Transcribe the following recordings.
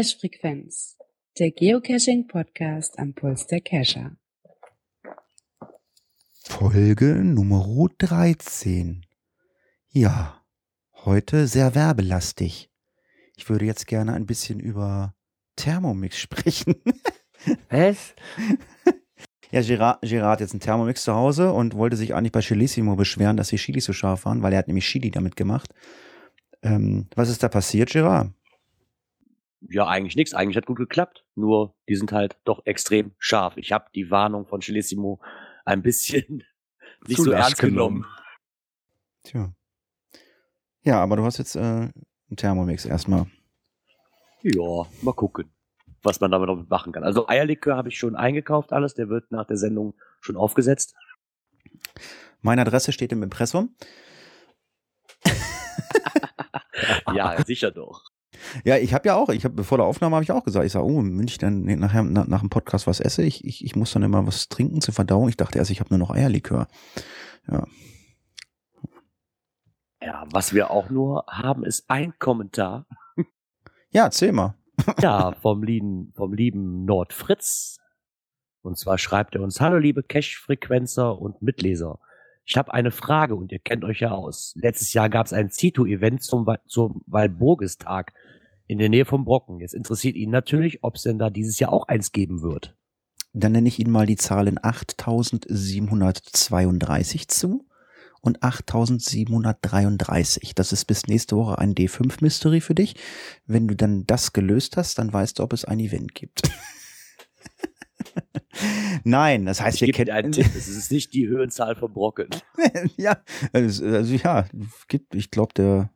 Cache Frequenz, der Geocaching Podcast am Puls der Cacher. Folge Nummer 13. Ja, heute sehr werbelastig. Ich würde jetzt gerne ein bisschen über Thermomix sprechen. Was? Ja, Gerard, Gerard hat jetzt einen Thermomix zu Hause und wollte sich eigentlich bei Chilissimo beschweren, dass die Chili so scharf waren, weil er hat nämlich Chili damit gemacht. Ähm, was ist da passiert, Gerard? Ja, eigentlich nichts. Eigentlich hat gut geklappt. Nur, die sind halt doch extrem scharf. Ich habe die Warnung von Chilissimo ein bisschen nicht Zu so ernst genommen. Tja. Ja, aber du hast jetzt äh, einen Thermomix erstmal. Ja, mal gucken, was man damit noch machen kann. Also Eierlikör habe ich schon eingekauft, alles. Der wird nach der Sendung schon aufgesetzt. Meine Adresse steht im Impressum. ja, sicher doch. Ja, ich habe ja auch, ich habe vor der Aufnahme habe ich auch gesagt, ich sage, oh, wenn ich dann nachher nach, nach dem Podcast was esse, ich, ich, ich muss dann immer was trinken zur Verdauung. Ich dachte erst, ich habe nur noch Eierlikör. Ja. Ja, was wir auch nur haben, ist ein Kommentar. Ja, erzähl mal. Ja, vom lieben, vom lieben Nordfritz. Und zwar schreibt er uns, hallo liebe Cash-Frequenzer und Mitleser. Ich habe eine Frage und ihr kennt euch ja aus. Letztes Jahr gab es ein Zito-Event zum, zum Walburgistag in der Nähe vom Brocken. Jetzt interessiert ihn natürlich, ob es denn da dieses Jahr auch eins geben wird. Dann nenne ich Ihnen mal die Zahlen 8732 zu und 8733. Das ist bis nächste Woche ein D5-Mystery für dich. Wenn du dann das gelöst hast, dann weißt du, ob es ein Event gibt. Nein, das heißt, Ich wir kennen einen Tipp, es ist nicht die Höhenzahl vom Brocken. ja, also, also ja, gibt, ich glaube, der,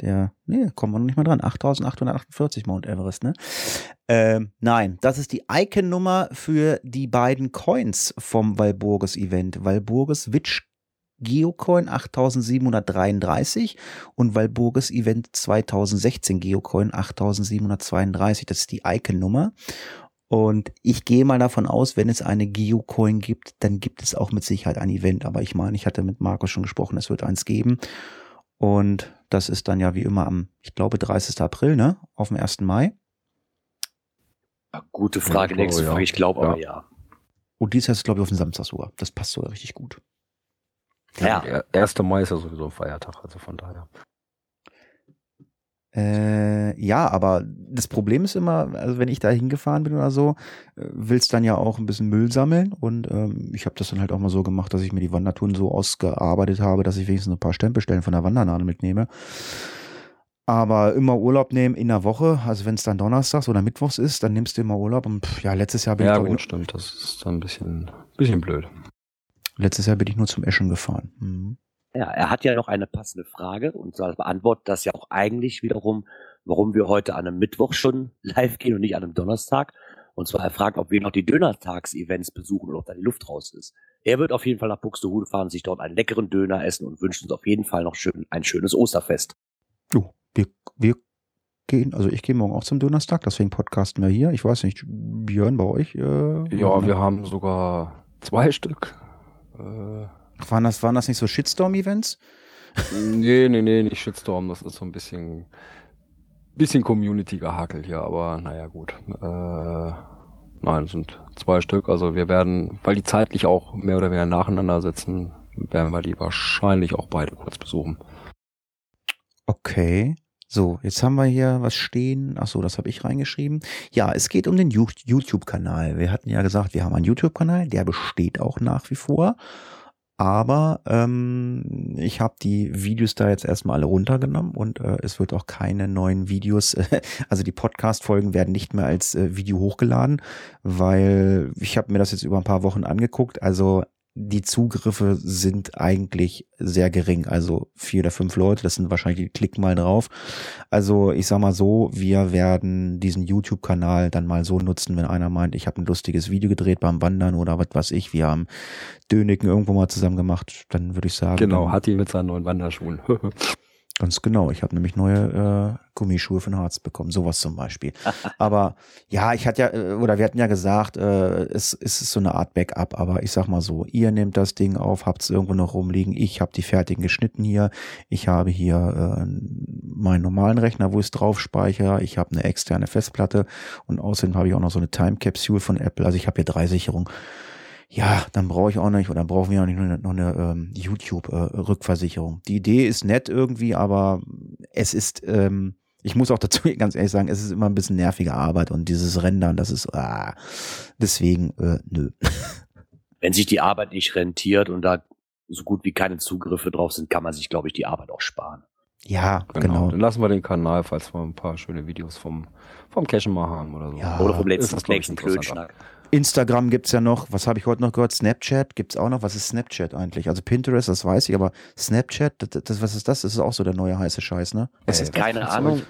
der, nee, kommen wir noch nicht mal dran. 8848 Mount Everest, ne? Ähm, nein, das ist die Icon-Nummer für die beiden Coins vom Walburgis-Event. Walburgis Witch Geocoin 8733 und Walburgis Event 2016 Geocoin 8732. Das ist die Icon-Nummer. Und ich gehe mal davon aus, wenn es eine Geocoin gibt, dann gibt es auch mit Sicherheit ein Event. Aber ich meine, ich hatte mit Markus schon gesprochen, es wird eins geben. Und das ist dann ja wie immer am, ich glaube, 30. April, ne? Auf dem 1. Mai. Gute Ja, Frage, ich glaube, nächste ja. Frage. Ich glaube aber Ja. ja. Und dies heißt, glaube ich, auf den Samstag sogar. Das passt sogar richtig gut. Ja, Der 1. Mai ist ja sowieso ein Feiertag, also von daher. Äh, ja, aber das Problem ist immer, also wenn ich da hingefahren bin oder so, äh, willst dann ja auch ein bisschen Müll sammeln und ähm, ich habe das dann halt auch mal so gemacht, dass ich mir die Wandertouren so ausgearbeitet habe, dass ich wenigstens ein paar Stempelstellen von der Wandernadel mitnehme. Aber immer Urlaub nehmen in der Woche, also wenn es dann Donnerstags oder Mittwochs ist, dann nimmst du immer Urlaub und pff, ja, letztes Jahr bin Ja, ich glaub gut, stimmt. Das ist dann ein bisschen, bisschen blöd. letztes Jahr bin ich nur zum Eschen gefahren. Mhm. Ja, er hat ja noch eine passende Frage und zwar beantwortet das ja auch eigentlich wiederum, warum wir heute an einem Mittwoch schon live gehen und nicht an einem Donnerstag. Und zwar er fragt, ob wir noch die Dönertags-Events besuchen oder ob da die Luft raus ist. Er wird auf jeden Fall nach Buxtehude fahren, sich dort einen leckeren Döner essen und wünscht uns auf jeden Fall noch schön, ein schönes Osterfest. Jo, wir, wir gehen, also ich gehe morgen auch zum Donnerstag, deswegen podcasten wir hier. Ich weiß nicht, Björn bei euch? Äh, Ja, wir haben sogar zwei Stück. Äh, Waren das, waren das nicht so Shitstorm-Events? nee, nee, nee, nicht Shitstorm. Das ist so ein bisschen, bisschen Community gehakelt hier, aber naja, gut. Äh, nein, es sind zwei Stück. Also wir werden, weil die zeitlich auch mehr oder weniger nacheinander sitzen, werden wir die wahrscheinlich auch beide kurz besuchen. Okay. So, jetzt haben wir hier was stehen. Ach so, das habe ich reingeschrieben. Ja, es geht um den YouTube-Kanal. Wir hatten ja gesagt, wir haben einen YouTube-Kanal, der besteht auch nach wie vor. Aber ähm, ich habe die Videos da jetzt erstmal alle runtergenommen und äh, es wird auch keine neuen Videos, also die Podcast-Folgen werden nicht mehr als äh, Video hochgeladen, weil ich habe mir das jetzt über ein paar Wochen angeguckt. Also die Zugriffe sind eigentlich sehr gering. Also vier oder fünf Leute, das sind wahrscheinlich, die klicken mal drauf. Also ich sag mal so, wir werden diesen YouTube-Kanal dann mal so nutzen, wenn einer meint, ich habe ein lustiges Video gedreht beim Wandern oder was weiß ich, wir haben Döniken irgendwo mal zusammen gemacht, dann würde ich sagen. Genau, dann, hat die mit seinen neuen Wanderschuhen. Ganz genau. Ich habe nämlich neue äh, Gummischuhe von Harz bekommen. Sowas zum Beispiel. aber ja, ich hatte ja, äh, oder wir hatten ja gesagt, äh, es, es ist so eine Art Backup. Aber ich sag mal so, ihr nehmt das Ding auf, habt es irgendwo noch rumliegen. Ich habe die fertigen geschnitten hier. Ich habe hier äh, meinen normalen Rechner, wo ich es drauf speichere. Ich habe eine externe Festplatte und außerdem habe ich auch noch so eine Time Capsule von Apple. Also ich habe hier drei Sicherungen ja, dann brauche ich auch nicht oder brauchen wir auch nicht noch eine, noch eine ähm, YouTube-Rückversicherung. Die Idee ist nett irgendwie, aber es ist, ähm, ich muss auch dazu ganz ehrlich sagen, es ist immer ein bisschen nervige Arbeit und dieses Rendern, das ist, ah, deswegen, äh, nö. Wenn sich die Arbeit nicht rentiert und da so gut wie keine Zugriffe drauf sind, kann man sich, glaube ich, die Arbeit auch sparen. Ja, genau. Genau. Dann lassen wir den Kanal, falls wir ein paar schöne Videos vom, vom Cachen mal haben oder so. Ja. Oder vom letzten das, glaub Instagram gibt's ja noch, was habe ich heute noch gehört? Snapchat gibt's auch noch. Was ist Snapchat eigentlich? Also Pinterest, das weiß ich, aber Snapchat, das, das, was ist das? Das ist auch so der neue heiße Scheiß, ne? Was Äh, ist das? Keine ein Ahnung.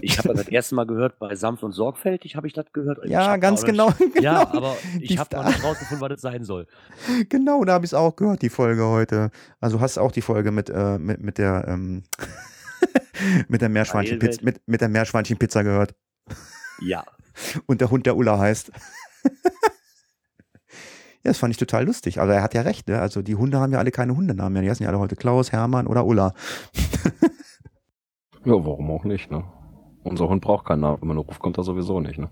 Ich habe das erste Mal gehört, bei Sanft und Sorgfältig habe ich das gehört. Ja, ganz genau, genau. Ja, aber ich habe noch nicht rausgefunden, was das sein soll. Genau, da habe ich es auch gehört, die Folge heute. Also hast auch die Folge mit, äh, mit, mit der ähm, mit der Meerschweinchenpizza Heilwelt. mit, mit der Meerschweinchenpizza gehört. Ja. Und der Hund, der Ulla heißt. ja, das fand ich total lustig. Aber er hat ja recht, ne? Also die Hunde haben ja alle keine Hundenamen mehr. Die heißen ja alle heute Klaus, Hermann oder Ulla. Ja, warum auch nicht, ne? Unser Hund braucht keinen Namen. Wenn man ruft, kommt er sowieso nicht, ne?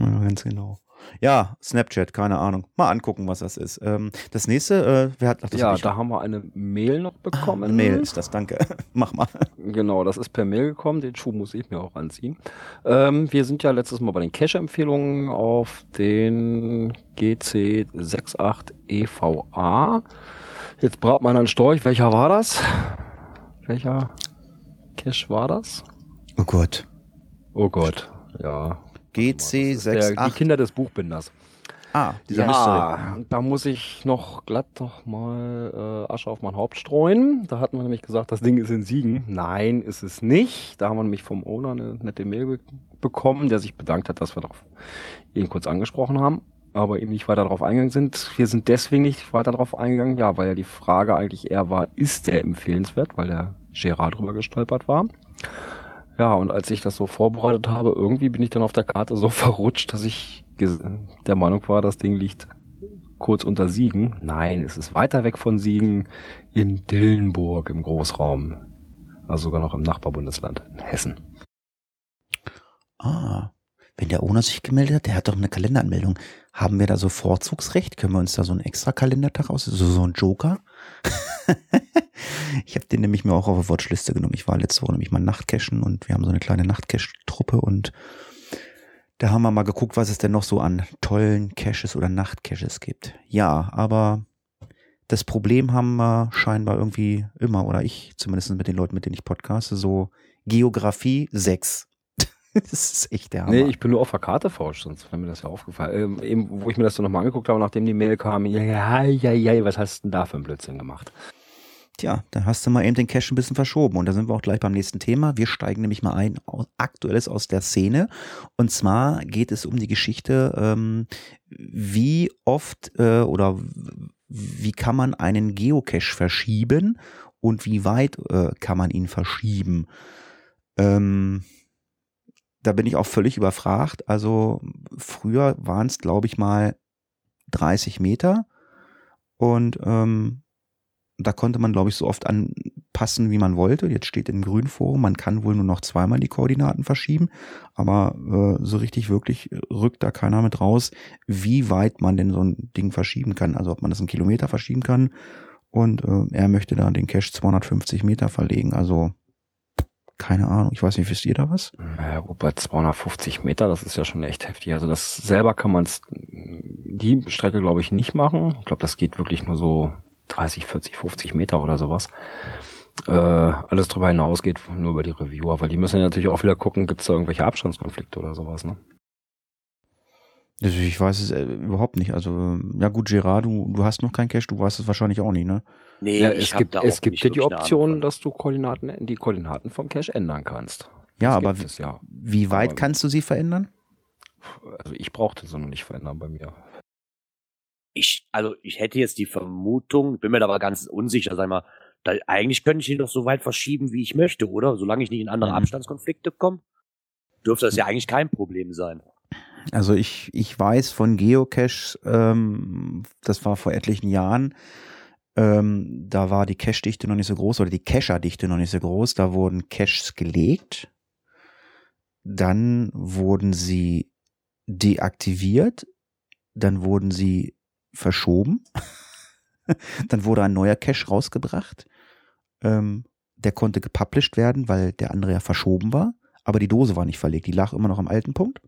Ja, ganz genau. Ja, Snapchat, keine Ahnung. Mal angucken, was das ist. Ähm, das nächste, äh, wer hat ach, das ja, da haben wir eine Mail noch bekommen. Eine Mail ist das, danke. Mach mal. Genau, das ist per Mail gekommen. Den Schuh muss ich mir auch anziehen. Ähm, wir sind ja letztes Mal bei den Cache-Empfehlungen auf den GC68 EVA. Jetzt braucht man einen Storch. Welcher war das? Welcher Cache war das? Oh Gott. Oh Gott, ja. Der, die GC68. Kinder des Buchbinders. Ah, dieser. Ja, da muss ich noch glatt noch mal äh, Asche auf mein Haupt streuen. Da hatten wir nämlich gesagt, das Ding ist in Siegen. Nein, ist es nicht. Da haben wir nämlich vom Owner eine nette Mail be bekommen, der sich bedankt hat, dass wir darauf ihn kurz angesprochen haben, aber eben nicht weiter darauf eingegangen sind. Wir sind deswegen nicht weiter darauf eingegangen, ja, weil ja die Frage eigentlich eher war, ist der empfehlenswert, weil der Gerard drüber gestolpert war. Ja, und als ich das so vorbereitet habe, irgendwie bin ich dann auf der Karte so verrutscht, dass ich der Meinung war, das Ding liegt kurz unter Siegen. Nein, es ist weiter weg von Siegen in Dillenburg im Großraum. Also sogar noch im Nachbarbundesland, in Hessen. Ah, wenn der Owner sich gemeldet hat, der hat doch eine Kalenderanmeldung. Haben wir da so Vorzugsrecht? Können wir uns da so einen extra Kalendertag aus, so, so ein Joker? ich habe den nämlich mir auch auf die Watchliste genommen. Ich war letzte Woche nämlich mal Nachtcachen und wir haben so eine kleine Nachtcache-Truppe und da haben wir mal geguckt, was es denn noch so an tollen Caches oder Nachtcaches gibt. Ja, aber das Problem haben wir scheinbar irgendwie immer, oder ich zumindest mit den Leuten, mit denen ich podcaste, so Geografie 6. das ist echt der Hammer. Nee, ich bin nur auf der Karte falsch, sonst wäre mir das ja aufgefallen. Ähm, eben, wo ich mir das so nochmal angeguckt habe, nachdem die Mail kam, ja, ja, ja, ja, was hast du denn da für einen Blödsinn gemacht? Tja, dann hast du mal eben den Cache ein bisschen verschoben. Und da sind wir auch gleich beim nächsten Thema. Wir steigen nämlich mal ein, aktuelles aus der Szene. Und zwar geht es um die Geschichte, ähm, wie oft äh, oder wie kann man einen Geocache verschieben und wie weit äh, kann man ihn verschieben. Ähm, da bin ich auch völlig überfragt. Also früher waren es, glaube ich, mal 30 Meter. Und ähm, da konnte man, glaube ich, so oft anpassen, wie man wollte. Jetzt steht im Grünforum, man kann wohl nur noch zweimal die Koordinaten verschieben, aber äh, so richtig wirklich rückt da keiner mit raus, wie weit man denn so ein Ding verschieben kann. Also ob man das einen Kilometer verschieben kann und äh, er möchte da den Cache 250 Meter verlegen. Also keine Ahnung, ich weiß nicht, wisst ihr da was? Naja, gut, bei 250 Meter, das ist ja schon echt heftig. Also das selber kann man die Strecke, glaube ich, nicht machen. Ich glaube, das geht wirklich nur so 30, 40, 50 Meter oder sowas. Äh, alles drüber hinaus geht nur über die Reviewer, weil die müssen ja natürlich auch wieder gucken, gibt es da irgendwelche Abstandskonflikte oder sowas, ne? Also ich weiß es äh, überhaupt nicht. Also, ja gut, Gerard, du, du hast noch kein Cache, du weißt es wahrscheinlich auch nicht, ne? Nee, Ja, es gibt, da es auch gibt nicht ja die Option, dass du Koordinaten, die Koordinaten vom Cache ändern kannst. Ja, Das aber es ja. wie weit Aber- kannst du sie verändern? Also ich brauchte so noch nicht verändern bei mir. Ich, also ich hätte jetzt die Vermutung, bin mir da aber ganz unsicher, sag mal, Da, eigentlich könnte ich ihn doch so weit verschieben, wie ich möchte, oder? Solange ich nicht in andere Mhm. Abstandskonflikte komme, dürfte das ja eigentlich kein Problem sein. Also ich, ich weiß von Geocache, ähm, das war vor etlichen Jahren, ähm, da war die Cache-Dichte noch nicht so groß oder die Cacher-Dichte noch nicht so groß. Da wurden Caches gelegt, dann wurden sie deaktiviert, dann wurden sie verschoben, dann wurde ein neuer Cache rausgebracht. Ähm, der konnte gepublished werden, weil der andere ja verschoben war, aber die Dose war nicht verlegt, die lag immer noch am alten Punkt.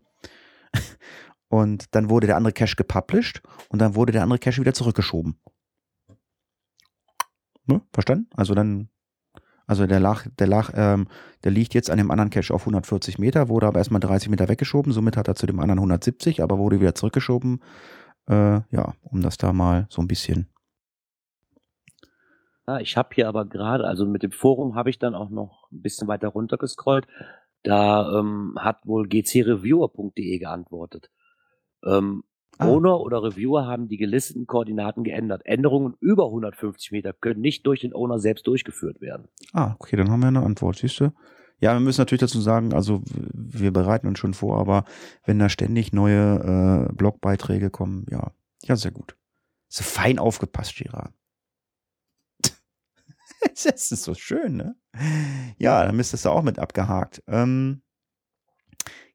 Und dann wurde der andere Cache gepublished und dann wurde der andere Cache wieder zurückgeschoben. Ne? Verstanden? Also dann, also der lag, der lag, ähm, der liegt jetzt an dem anderen Cache auf 140 Meter, wurde aber erstmal 30 Meter weggeschoben, somit hat er zu dem anderen 170, aber wurde wieder zurückgeschoben. Äh, ja, um das da mal so ein bisschen. Ja, ich habe hier aber gerade, also mit dem Forum habe ich dann auch noch ein bisschen weiter runtergescrollt. Da ähm, hat wohl gcreviewer.de geantwortet. Ähm, Ah. Owner oder Reviewer haben die gelisteten Koordinaten geändert. Änderungen über 150 Meter können nicht durch den Owner selbst durchgeführt werden. Ah, okay, dann haben wir eine Antwort, siehst du? Ja, wir müssen natürlich dazu sagen, also wir bereiten uns schon vor, aber wenn da ständig neue äh, Blogbeiträge kommen, ja, ja, sehr gut. So fein aufgepasst, Girard. das ist so schön, ne? Ja, dann müsstest du auch mit abgehakt. Ähm,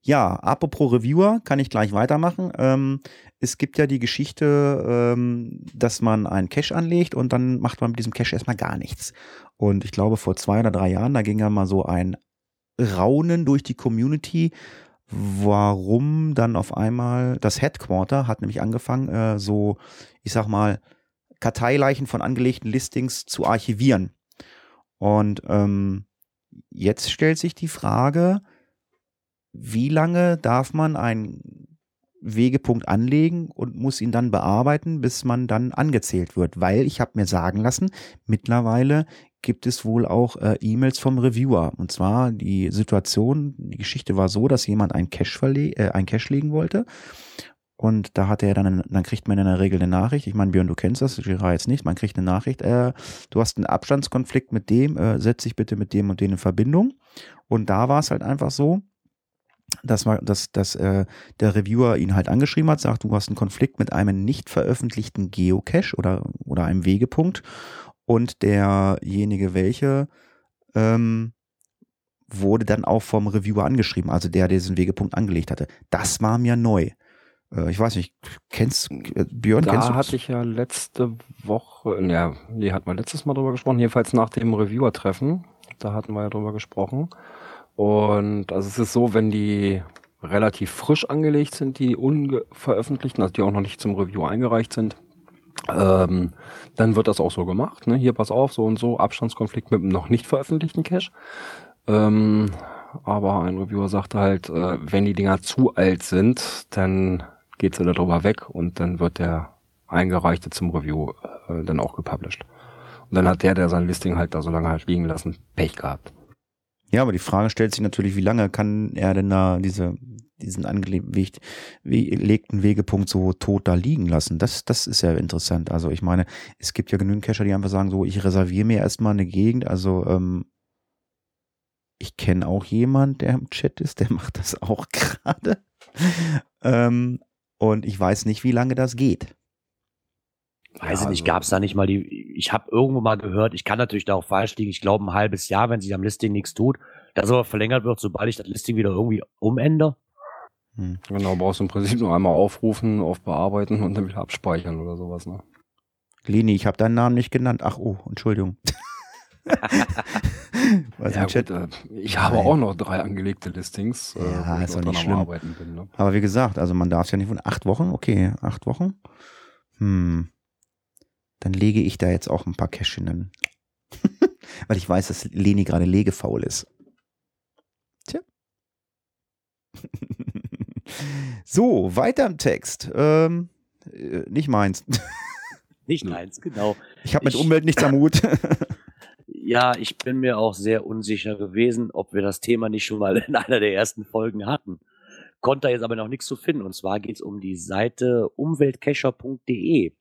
ja, apropos Reviewer, kann ich gleich weitermachen. Ähm, es gibt ja die Geschichte, ähm, dass man einen Cache anlegt und dann macht man mit diesem Cache erstmal gar nichts. Und ich glaube, vor zwei oder drei Jahren, da ging ja mal so ein Raunen durch die Community, warum dann auf einmal das Headquarter hat nämlich angefangen, äh, so, ich sag mal, Karteileichen von angelegten Listings zu archivieren. Und ähm, jetzt stellt sich die Frage, wie lange darf man einen Wegepunkt anlegen und muss ihn dann bearbeiten, bis man dann angezählt wird? Weil ich habe mir sagen lassen, mittlerweile gibt es wohl auch äh, E-Mails vom Reviewer. Und zwar die Situation, die Geschichte war so, dass jemand einen Cache, verle äh, einen Cache legen wollte. Und da hat er dann, dann kriegt man in der Regel eine Nachricht. Ich meine, Björn, du kennst das, Girard jetzt nicht. Man kriegt eine Nachricht, äh, du hast einen Abstandskonflikt mit dem, äh, setz dich bitte mit dem und dem in Verbindung. Und da war es halt einfach so, dass, man, dass, dass äh, der Reviewer ihn halt angeschrieben hat, sagt, du hast einen Konflikt mit einem nicht veröffentlichten Geocache oder, oder einem Wegepunkt und derjenige welche ähm, wurde dann auch vom Reviewer angeschrieben, also der, der diesen Wegepunkt angelegt hatte. Das war mir neu. Äh, ich weiß nicht, kennst äh, Björn, Da kennst du hatte ich ja letzte Woche, ja, nee, hatten wir letztes Mal drüber gesprochen, jedenfalls nach dem Reviewer-Treffen, da hatten wir ja drüber gesprochen. Und also es ist so, wenn die relativ frisch angelegt sind, die unveröffentlichten, also die auch noch nicht zum Review eingereicht sind, ähm, dann wird das auch so gemacht. Ne? Hier, pass auf, so und so, Abstandskonflikt mit einem noch nicht veröffentlichten Cache. Ähm, aber ein Reviewer sagte halt, äh, wenn die Dinger zu alt sind, dann geht sie darüber weg und dann wird der eingereichte zum Review äh, dann auch gepublished. Und dann hat der, der sein Listing halt da so lange halt liegen lassen, Pech gehabt. Ja, aber die Frage stellt sich natürlich, wie lange kann er denn da diese, diesen angelegten Wegepunkt so tot da liegen lassen? Das, das ist ja interessant. Also ich meine, es gibt ja genügend Cacher, die einfach sagen, so, ich reserviere mir erstmal eine Gegend. Also ähm, ich kenne auch jemand, der im Chat ist, der macht das auch gerade. ähm, und ich weiß nicht, wie lange das geht. Weiß Ja, ich nicht, also- gab es da nicht mal die, ich habe irgendwo mal gehört, ich kann natürlich da auch falsch liegen, ich glaube ein halbes Jahr, wenn sich am Listing nichts tut, dass aber verlängert wird, sobald ich das Listing wieder irgendwie umändere. Hm. Genau, brauchst du im Prinzip nur einmal aufrufen, auf bearbeiten und dann wieder abspeichern oder sowas. Ne? Leni, ich habe deinen Namen nicht genannt. Ach, oh, Entschuldigung. Ja, gut, äh, ich habe Nein. auch noch drei angelegte Listings, äh, Ja, ist dran nicht am schlimm. Arbeiten bin. Ne? Aber wie gesagt, also man darf es ja nicht von acht Wochen. Okay, acht Wochen. Hm. Dann lege ich da jetzt auch ein paar Cash hin. Weil ich weiß, dass Leni gerade legefaul ist. Tja. so, weiter im Text. Ähm, äh, nicht meins. Nicht Nö. eins, genau. Ich habe mit Ich- Umwelt nichts am Hut. Ja, ich bin mir auch sehr unsicher gewesen, ob wir das Thema nicht schon mal in einer der ersten Folgen hatten. Konnte jetzt aber noch nichts zu finden. Und zwar geht es um die Seite umweltcacher.de.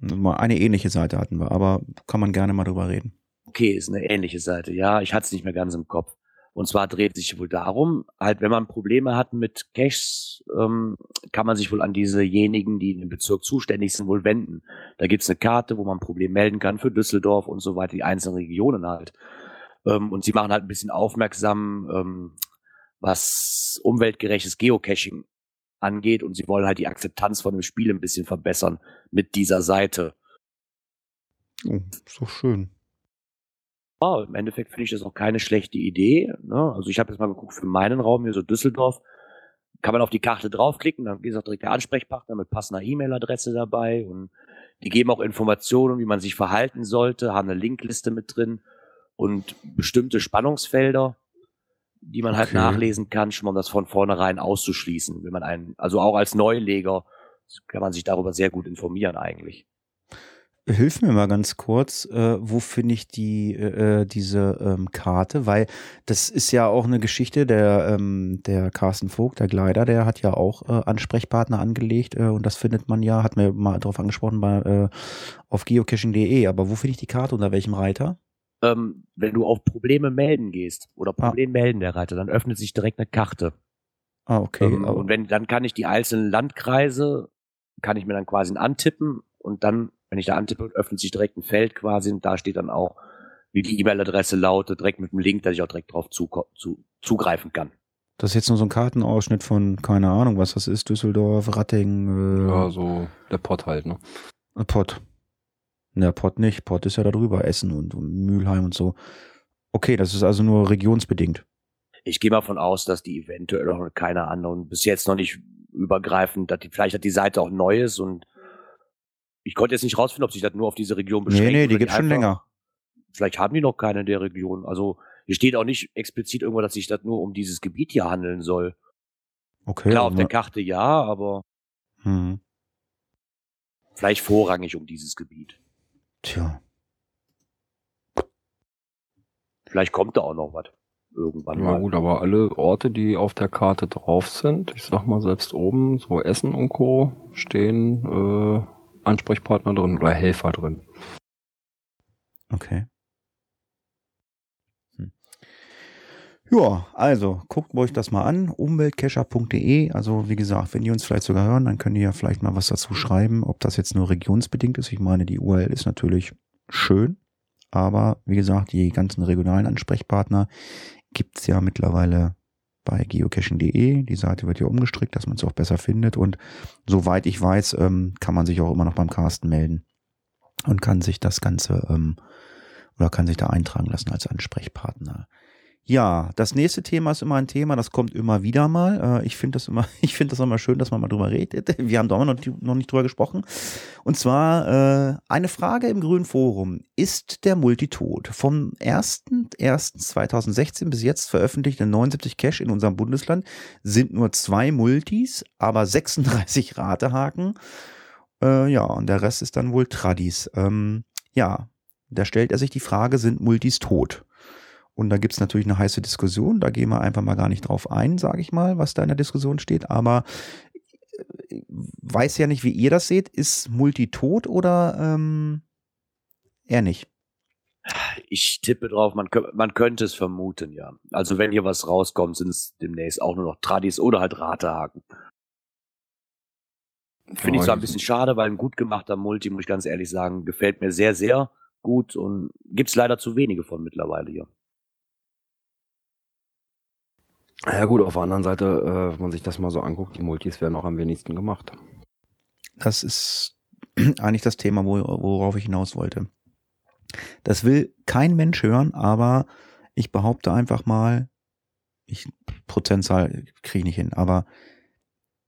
Mal Eine ähnliche Seite hatten wir, aber kann man gerne mal drüber reden. Okay, ist eine ähnliche Seite. Ja, ich hatte es nicht mehr ganz im Kopf. Und zwar dreht sich wohl darum, halt, wenn man Probleme hat mit Caches, ähm, kann man sich wohl an diesejenigen, die in dem Bezirk zuständig sind, wohl wenden. Da gibt's eine Karte, wo man ein Problem melden kann für Düsseldorf und so weiter, die einzelnen Regionen halt. Ähm, und sie machen halt ein bisschen aufmerksam, ähm, was umweltgerechtes Geocaching angeht und sie wollen halt die Akzeptanz von dem Spiel ein bisschen verbessern mit dieser Seite. Oh, doch schön. Ja, im Endeffekt finde ich das auch keine schlechte Idee. Ne? Also ich habe jetzt mal geguckt für meinen Raum hier so Düsseldorf. Kann man auf die Karte draufklicken, dann ist auch direkt der Ansprechpartner mit passender E-Mail-Adresse dabei und die geben auch Informationen, wie man sich verhalten sollte, haben eine Linkliste mit drin und bestimmte Spannungsfelder, die man halt Okay. nachlesen kann, schon mal um das von vornherein auszuschließen. Wenn man einen, also auch als Neuleger kann man sich darüber sehr gut informieren eigentlich. Hilf mir mal ganz kurz, äh, wo finde ich die äh, diese ähm, Karte? Weil das ist ja auch eine Geschichte. Der ähm, der Carsten Vogt, der Gleiter, der hat ja auch äh, Ansprechpartner angelegt äh, und das findet man ja, hat mir mal darauf angesprochen bei äh, auf geocaching.de. Aber wo finde ich die Karte unter welchem Reiter? ähm, wenn du auf Probleme melden gehst oder Ah. Problem melden der Reiter, dann öffnet sich direkt eine Karte. Ah okay. ähm, und wenn, dann kann ich die einzelnen Landkreise, kann ich mir dann quasi antippen und dann, wenn ich da antippe, öffnet sich direkt ein Feld quasi und da steht dann auch, wie die E-Mail-Adresse lautet, direkt mit dem Link, dass ich auch direkt drauf zu, zu, zugreifen kann. das ist jetzt nur so ein Kartenausschnitt von keine Ahnung, was das ist, Düsseldorf, Ratting, äh, Ja, so der Pott halt, ne? Pott. Ne, Pott nicht. Pott ist ja da drüber. Essen und, und Mülheim und so. Okay, das ist also nur regionsbedingt. Ich gehe mal von aus, dass die eventuell noch keine anderen, bis jetzt noch nicht übergreifend, dass die, vielleicht hat die Seite auch neu ist und ich konnte jetzt nicht rausfinden, ob sich das nur auf diese Region beschränkt. Nee, nee, die gibt's schon länger. Vielleicht haben die noch keine in der Region. Also hier steht auch nicht explizit irgendwo, dass sich das nur um dieses Gebiet hier handeln soll. Okay. Klar, auf also- der Karte ja, aber hm. vielleicht vorrangig um dieses Gebiet. Tja. Vielleicht kommt da auch noch was. Irgendwann Ja mal. gut, aber alle Orte, die auf der Karte drauf sind, ich sag mal selbst oben, so Essen und Co., stehen äh, Ansprechpartner drin oder Helfer drin. Okay. Hm. Ja, also guckt euch das mal an, umweltcacher.de. Also wie gesagt, wenn die uns vielleicht sogar hören, dann könnt ihr ja vielleicht mal was dazu schreiben, ob das jetzt nur regionsbedingt ist. Ich meine, die URL ist natürlich schön, aber wie gesagt, die ganzen regionalen Ansprechpartner gibt's ja mittlerweile bei geocaching.de. Die Seite wird ja umgestrickt, dass man es auch besser findet. Und soweit ich weiß, ähm, kann man sich auch immer noch beim Carsten melden und kann sich das Ganze ähm, oder kann sich da eintragen lassen als Ansprechpartner. Ja, das nächste Thema ist immer ein Thema, das kommt immer wieder mal. Äh, ich finde das immer, ich finde das immer schön, dass man mal drüber redet. Wir haben da noch, noch nicht drüber gesprochen. Und zwar äh, eine Frage im Grünen Forum. Ist der Multitod vom 1.1.2016 bis jetzt veröffentlichte 79 Cache in unserem Bundesland sind nur zwei Multis, aber 36 Ratehaken. Äh, ja, und der Rest ist dann wohl Tradis. Ähm, ja, da stellt er sich die Frage, sind Multis tot? Und da gibt's natürlich eine heiße Diskussion, da gehen wir einfach mal gar nicht drauf ein, sage ich mal, was da in der Diskussion steht, aber äh, weiß ja nicht, wie ihr das seht. Ist Multi tot oder ähm, eher nicht? Ich tippe drauf, man, man könnte es vermuten, ja. Also wenn hier was rauskommt, sind es demnächst auch nur noch Tradis oder halt Ratehaken. Finde ich zwar ein bisschen schade, weil ein gut gemachter Multi, muss ich ganz ehrlich sagen, gefällt mir sehr, sehr gut und gibt's leider zu wenige von mittlerweile hier. Ja gut, auf der anderen Seite, äh, wenn man sich das mal so anguckt, die Multis werden auch am wenigsten gemacht. Das ist eigentlich das Thema, wo, worauf ich hinaus wollte. Das will kein Mensch hören, aber ich behaupte einfach mal, ich, Prozentzahl kriege ich nicht hin, aber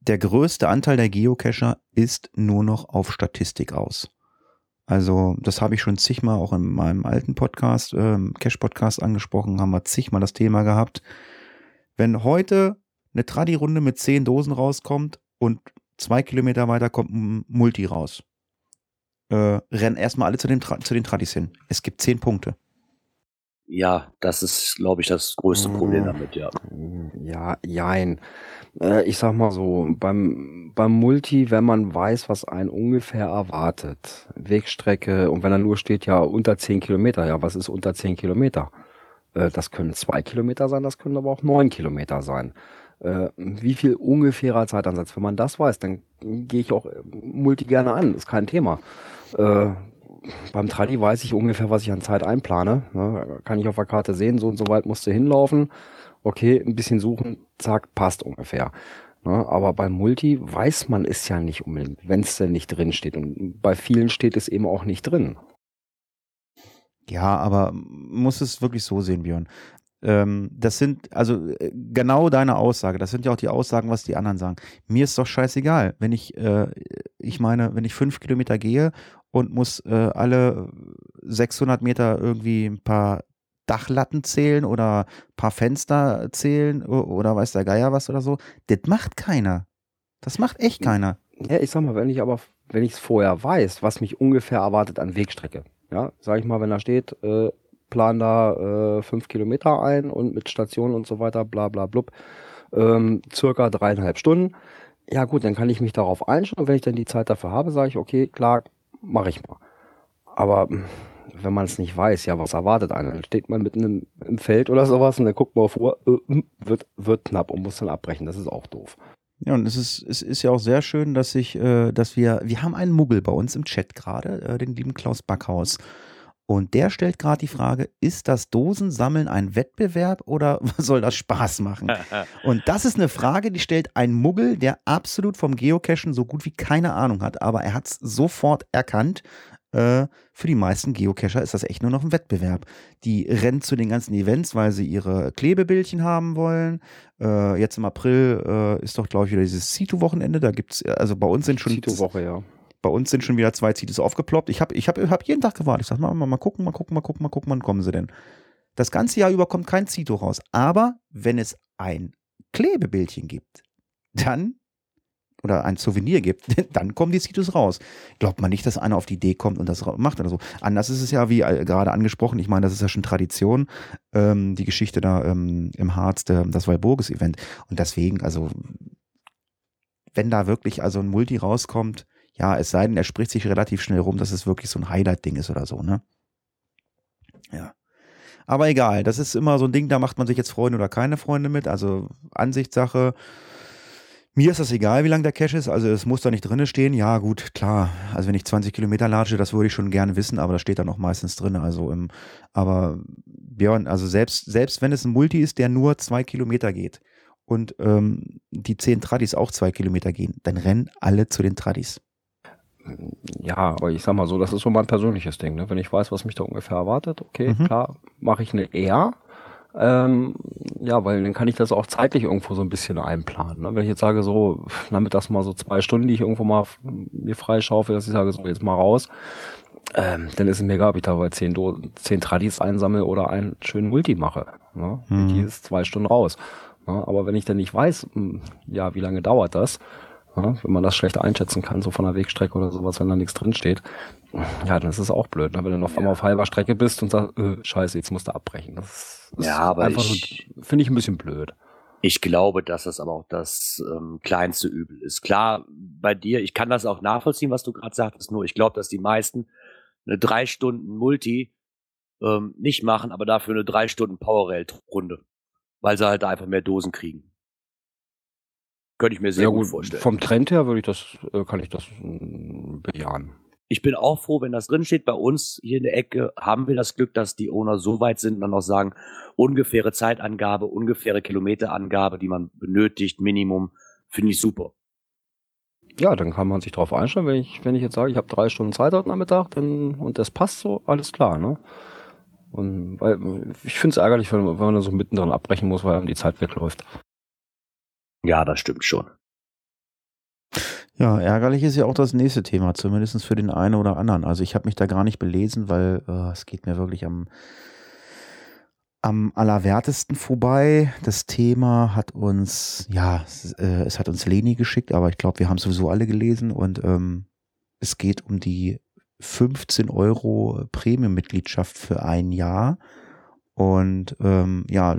der größte Anteil der Geocacher ist nur noch auf Statistik aus. Also, das habe ich schon zigmal auch in meinem alten Podcast, ähm, Cache-Podcast angesprochen, haben wir zigmal das Thema gehabt. Wenn heute eine Tradi-Runde mit zehn Dosen rauskommt und zwei Kilometer weiter kommt ein Multi raus, äh, rennen erstmal alle zu, dem Tra zu den Tradis hin. Es gibt zehn Punkte. Ja, das ist, glaube ich, das größte Problem Mhm. damit, ja. Ja, jein. Äh, ich sag mal so, beim, beim Multi, wenn man weiß, was einen ungefähr erwartet, Wegstrecke, und wenn da nur steht, ja, unter 10 Kilometer, ja, was ist unter 10 Kilometer? Äh, das können zwei Kilometer sein, das können aber auch neun Kilometer sein. Äh, wie viel ungefährer Zeitansatz? Wenn man das weiß, dann gehe ich auch äh, Multi gerne an, ist kein Thema. Beim Tradi weiß ich ungefähr, was ich an Zeit einplane. Ne? Kann ich auf der Karte sehen, so und so weit musst du hinlaufen. Okay, ein bisschen suchen, zack, passt ungefähr. Ne? Aber beim Multi weiß man es ja nicht unbedingt, wenn es denn nicht drin steht. Und bei vielen steht es eben auch nicht drin. Ja, aber muss es wirklich so sehen, Björn. Ähm, das sind, also äh, genau deine Aussage, das sind ja auch die Aussagen, was die anderen sagen. Mir ist doch scheißegal, wenn ich, äh, ich meine, wenn ich fünf Kilometer gehe und muss äh, alle 600 Meter irgendwie ein paar Dachlatten zählen oder ein paar Fenster zählen oder weiß der Geier was oder so, das macht keiner. Das macht echt keiner. Ja, ich sag mal, wenn ich aber, wenn ich es vorher weiß, was mich ungefähr erwartet an Wegstrecke, ja, sag ich mal, wenn da steht, äh, plan da äh, fünf Kilometer ein und mit Station und so weiter, bla bla blub, ähm, circa dreieinhalb Stunden. Ja gut, dann kann ich mich darauf einstellen und wenn ich dann die Zeit dafür habe, sage ich, okay, klar, mache ich mal. Aber mh, wenn man es nicht weiß, ja, was erwartet einen? Dann steht man mitten im, im Feld oder sowas und dann guckt man auf Uhr, äh, hm, wird, wird knapp und muss dann abbrechen. Das ist auch doof. Ja, und es ist, es ist ja auch sehr schön, dass ich, äh, dass wir, wir haben einen Muggel bei uns im Chat gerade, äh, den lieben Klaus Backhaus. Und der stellt gerade die Frage, ist das Dosensammeln ein Wettbewerb oder soll das Spaß machen? Und das ist eine Frage, die stellt ein Muggel, der absolut vom Geocachen so gut wie keine Ahnung hat, aber er hat es sofort erkannt. Äh, für die meisten Geocacher ist das echt nur noch ein Wettbewerb. Die rennen zu den ganzen Events, weil sie ihre Klebebildchen haben wollen. Äh, jetzt im April äh, ist doch, glaube ich, wieder dieses Cito-Wochenende. Da gibt's, also bei uns sind schon Tito-Woche, ja. bei uns sind schon wieder zwei Citos aufgeploppt. Ich habe ich hab, hab jeden Tag gewartet. Ich sag mal, mal, mal gucken, mal gucken, mal gucken, mal gucken, wann kommen sie denn. Das ganze Jahr über kommt kein Cito raus. Aber wenn es ein Klebebildchen gibt, dann oder ein Souvenir gibt, dann kommen die Citos raus. Glaubt man nicht, dass einer auf die Idee kommt und das macht oder so. Anders ist es ja, wie äh, gerade angesprochen, ich meine, das ist ja schon Tradition, ähm, die Geschichte da ähm, im Harz, der, das Walburgis-Event. Und deswegen, also, wenn da wirklich also ein Multi rauskommt, ja, es sei denn, er spricht sich relativ schnell rum, dass es wirklich so ein Highlight-Ding ist oder so, ne? Ja. Aber egal, das ist immer so ein Ding, da macht man sich jetzt Freunde oder keine Freunde mit, also Ansichtssache. Mir ist das egal, wie lang der Cache ist, also es muss da nicht drinne stehen. Ja, gut, klar. Also wenn ich 20 Kilometer latsche, das würde ich schon gerne wissen, aber das steht dann auch meistens drin. Also im, aber Björn, also selbst, selbst wenn es ein Multi ist, der nur zwei Kilometer geht und ähm, die zehn Tradis auch zwei Kilometer gehen, dann rennen alle zu den Tradis. Ja, aber ich sag mal so, das ist so mein persönliches Ding. Ne? Wenn ich weiß, was mich da ungefähr erwartet, okay, Mhm. klar, mache ich eine eher. Ähm, ja, weil dann kann ich das auch zeitlich irgendwo so ein bisschen einplanen. Ne? Wenn ich jetzt sage, so, nachmittags mal so zwei Stunden, die ich irgendwo mal mir freischaufel, dass ich sage, so, jetzt mal raus, ähm, dann ist es mir egal, ob ich dabei zehn, Do zehn Tradis einsammle oder einen schönen Multi mache. Ne? Mhm. Die ist zwei Stunden raus. Ne? Aber wenn ich dann nicht weiß, mh, ja, wie lange dauert das, ja, wenn man das schlecht einschätzen kann, so von der Wegstrecke oder sowas, wenn da nichts drin steht, ja, dann ist es auch blöd, ne? wenn du noch einmal auf halber Strecke bist und sagst, äh, scheiße, jetzt musst du abbrechen. Das ist Ja, aber einfach ich- finde ich ein bisschen blöd. Ich glaube, dass das aber auch das ähm, kleinste Übel ist. Klar, bei dir, ich kann das auch nachvollziehen, was du gerade sagtest, nur ich glaube, dass die meisten eine drei Stunden Multi ähm, nicht machen, aber dafür eine drei Stunden Powerrail-Runde, weil sie halt einfach mehr Dosen kriegen. Könnte ich mir sehr gut, vorstellen. Vom Trend her würde ich das, äh, kann ich das mm, bejahen. ich bin auch froh, wenn das drin steht. Bei uns hier in der Ecke haben wir das Glück, dass die Owner so weit sind und dann auch sagen, ungefähre Zeitangabe, ungefähre Kilometerangabe, die man benötigt, Minimum, finde ich super. Ja, dann kann man sich darauf einstellen, wenn ich, wenn ich jetzt sage, ich habe drei Stunden Zeit heute Nachmittag, dann, und das passt so, alles klar, ne? Und weil ich finde es ärgerlich, wenn, wenn man da so mittendrin abbrechen muss, weil einem die Zeit wegläuft. Ja, das stimmt schon. Ja, ärgerlich ist ja auch das nächste Thema, zumindest für den einen oder anderen. Also ich habe mich da gar nicht belesen, weil äh, es geht mir wirklich am, am allerwertesten vorbei. Das Thema hat uns, ja, es, äh, es hat uns Leni geschickt, aber ich glaube, wir haben sowieso alle gelesen und ähm, es geht um die 15 Euro Premium-Mitgliedschaft für ein Jahr. Und ähm, ja,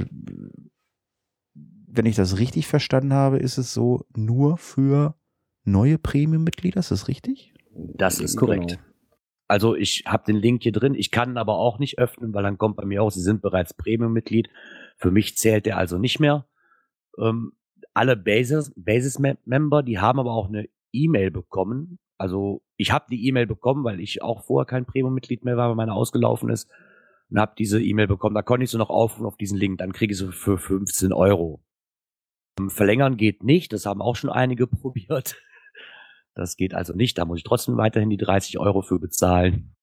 wenn ich das richtig verstanden habe, ist es so nur für neue Premium-Mitglieder, ist das richtig? Das ist korrekt. Genau. Also ich habe den Link hier drin, ich kann ihn aber auch nicht öffnen, weil dann kommt bei mir auch, Sie sind bereits Premium-Mitglied. Für mich zählt der also nicht mehr. Ähm, alle Basis-Member, die haben aber auch eine E-Mail bekommen. Also ich habe die E-Mail bekommen, weil ich auch vorher kein Premium-Mitglied mehr war, weil meine ausgelaufen ist. Und habe diese E-Mail bekommen. Da konnte ich so noch aufrufen auf diesen Link. Dann kriege ich so für 15 Euro. Ähm, verlängern geht nicht. Das haben auch schon einige probiert. Das geht also nicht. Da muss ich trotzdem weiterhin die 30 Euro für bezahlen.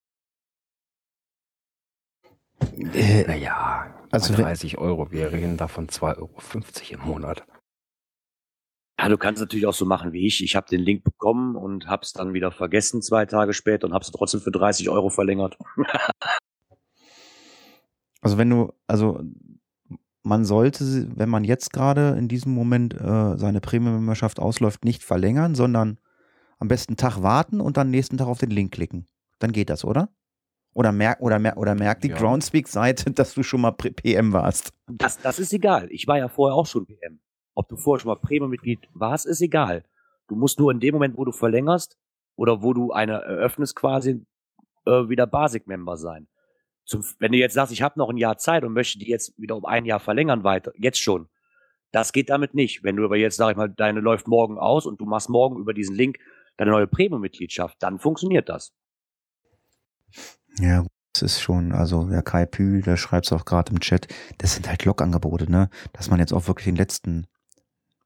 Äh, naja, also 30 Euro. Wir reden davon 2,50 Euro im Monat. Ja, du kannst natürlich auch so machen wie ich. Ich habe den Link bekommen und habe es dann wieder vergessen zwei Tage später und habe es trotzdem für 30 Euro verlängert. also wenn du, also man sollte, wenn man jetzt gerade in diesem Moment äh, seine Premium-Memberschaft ausläuft, nicht verlängern, sondern am besten Tag warten und dann nächsten Tag auf den Link klicken. Dann geht das, oder? Oder merkt oder mer oder merkt die ja. Groundspeak-Seite, dass du schon mal PM warst. Das, das ist egal. Ich war ja vorher auch schon PM. Ob du vorher schon mal Premium-Mitglied warst, ist egal. Du musst nur in dem Moment, wo du verlängerst oder wo du eine eröffnest, quasi äh, wieder Basic-Member sein. Zum, wenn du jetzt sagst, ich habe noch ein Jahr Zeit und möchte die jetzt wieder um ein Jahr verlängern weiter, jetzt schon. Das geht damit nicht. Wenn du aber jetzt, sag ich mal, deine läuft morgen aus und du machst morgen über diesen Link deine neue Premium-Mitgliedschaft, dann funktioniert das. Ja, das ist schon, also der Kai Pühl, der schreibt es auch gerade im Chat, das sind halt Log-Angebote, ne? Dass man jetzt auch wirklich den letzten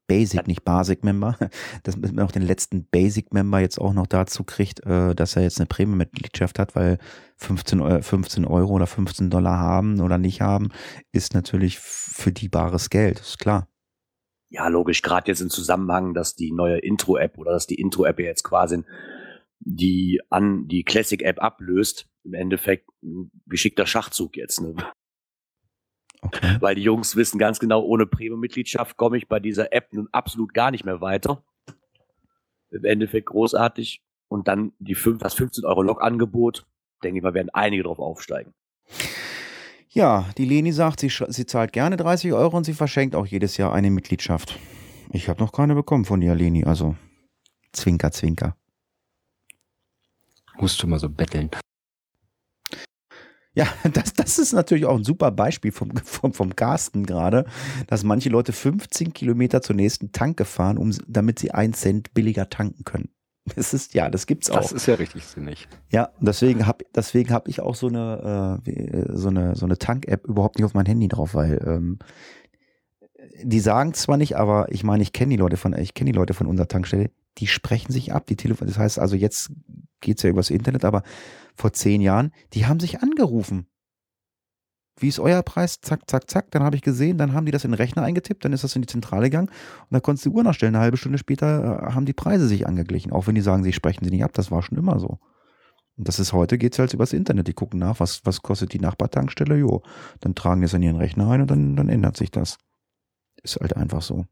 Basic, nicht Basic-Member, dass man auch den letzten Basic-Member jetzt auch noch dazu kriegt, äh, dass er jetzt eine Premium-Mitgliedschaft hat, weil 15, 15 Euro oder 15 Dollar haben oder nicht haben, ist natürlich für die bares Geld, ist klar. Ja, logisch, gerade jetzt im Zusammenhang, dass die neue Intro-App oder dass die Intro-App jetzt quasi die an die Classic-App ablöst, im Endeffekt ein geschickter Schachzug jetzt. Ne? Okay. Weil die Jungs wissen ganz genau, ohne Premium-Mitgliedschaft komme ich bei dieser App nun absolut gar nicht mehr weiter. Im Endeffekt großartig. Und dann die 5, das 15 Euro Log-Angebot, denke ich mal, werden einige drauf aufsteigen. Ja, die Leni sagt, sie, sie zahlt gerne 30 Euro und sie verschenkt auch jedes Jahr eine Mitgliedschaft. Ich habe noch keine bekommen von dir, Leni. Also Zwinker, Zwinker. Musst du mal so betteln. Ja, das, das ist natürlich auch ein super Beispiel vom, vom, vom Carsten gerade, dass manche Leute 15 Kilometer zur nächsten Tanke fahren, um, damit sie einen Cent billiger tanken können. Das ist, ja, das gibt's auch. Das ist ja richtig sinnig. Ja, deswegen habe deswegen hab ich auch so eine, äh, so eine, so eine Tank-App überhaupt nicht auf mein Handy drauf, weil ähm, die sagen zwar nicht, aber ich meine, ich kenne die Leute von, ich kenne die Leute von unserer Tankstelle, die sprechen sich ab, die Telefon. Das heißt also, jetzt geht's ja übers Internet, aber vor zehn Jahren, die haben sich angerufen wie ist euer Preis? Zack, zack, zack. Dann habe ich gesehen, dann haben die das in den Rechner eingetippt, dann ist das in die Zentrale gegangen und dann konntest du die Uhr nachstellen. Eine halbe Stunde später äh, haben die Preise sich angeglichen. Auch wenn die sagen, sie sprechen sie nicht ab, das war schon immer so. Und das ist heute, geht es halt übers Internet. Die gucken nach, was, was kostet die Nachbartankstelle? Jo. Dann tragen die es in ihren Rechner ein und dann, dann ändert sich das. Ist halt einfach so.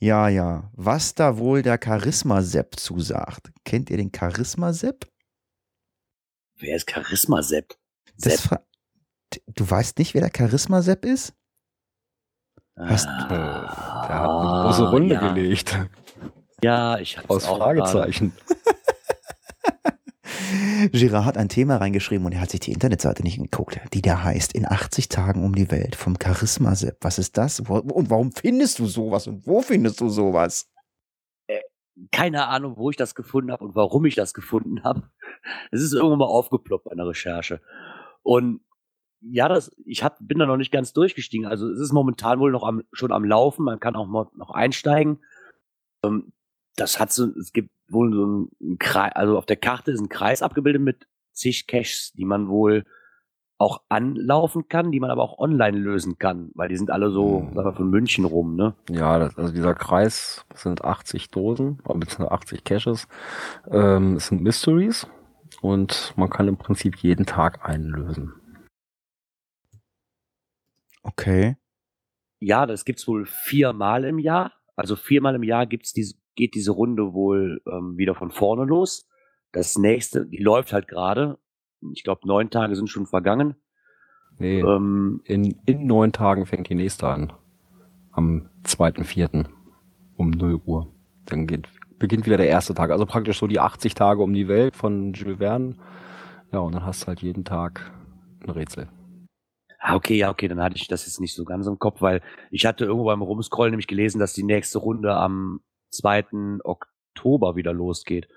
Ja, ja. Was da wohl der Charisma-Sepp zusagt. Kennt ihr den Charisma-Sepp? Wer ist Charisma-Sepp? Sepp? Du weißt nicht, wer der Charisma-Sepp ist? Hast, ah, der hat eine große Runde ja. gelegt. Ja, ich hatte Aus Fragezeichen. Girard hat ein Thema reingeschrieben und er hat sich die Internetseite nicht geguckt, die da heißt In 80 Tagen um die Welt vom Charisma-Sepp. Was ist das? Und warum findest du sowas und wo findest du sowas? keine Ahnung, wo ich das gefunden habe und warum ich das gefunden habe. Es ist irgendwann mal aufgeploppt bei einer Recherche. Und ja, das, ich hab, bin da noch nicht ganz durchgestiegen. Also es ist momentan wohl noch am, schon am Laufen. Man kann auch mal noch einsteigen. Ähm, das hat so, es gibt wohl so ein Kreis, also auf der Karte ist ein Kreis abgebildet mit zig Caches, die man wohl auch anlaufen kann, die man aber auch online lösen kann, weil die sind alle so, hm. sagen wir, von München rum, ne? Ja, das, also dieser Kreis sind 80 Dosen, beziehungsweise 80 Caches. Ähm, es sind Mysteries und man kann im Prinzip jeden Tag einlösen. Okay. Ja, das gibt's wohl viermal im Jahr. Also viermal im Jahr gibt's diese, geht diese Runde wohl ähm, wieder von vorne los. Das nächste, die läuft halt gerade ich glaube, neun Tage sind schon vergangen. Nee, Ähm, in, in neun Tagen fängt die nächste an. Am 2.4. um 0 Uhr. Dann geht, beginnt wieder der erste Tag. Also praktisch so die 80 Tage um die Welt von Jules Verne. Ja, und dann hast du halt jeden Tag ein Rätsel. Ah, okay, ja, okay, dann hatte ich das jetzt nicht so ganz im Kopf, weil ich hatte irgendwo beim Rumscrollen nämlich gelesen, dass die nächste Runde am 2. Oktober wieder losgeht.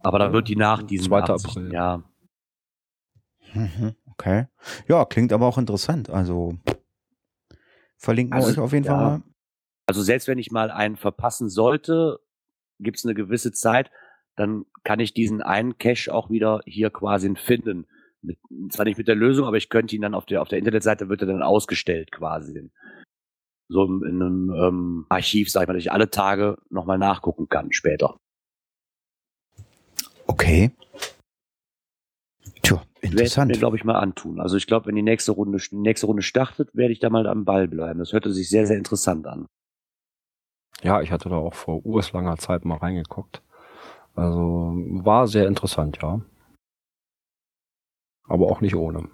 Aber dann wird die nach diesem 2. 80 April. Ja, Mhm, Okay. Ja, klingt aber auch interessant. Also verlinken wir Also, euch auf jeden ja. Fall mal. Also selbst wenn ich mal einen verpassen sollte, gibt es eine gewisse Zeit, dann kann ich diesen einen Cache auch wieder hier quasi finden. Mit, zwar nicht mit der Lösung, aber ich könnte ihn dann auf der auf der Internetseite wird er dann ausgestellt quasi. So in, in einem ähm, Archiv, sag ich mal, dass ich alle Tage nochmal nachgucken kann später. Okay. Tja, Werde ich interessant. mir, glaube ich, mal antun. Also ich glaube, wenn die nächste Runde die nächste Runde startet, werde ich da mal am Ball bleiben. Das hörte sich sehr, sehr interessant an. Ja, ich hatte da auch vor urslanger Zeit mal reingeguckt. Also war sehr interessant, ja. Aber auch nicht ohne.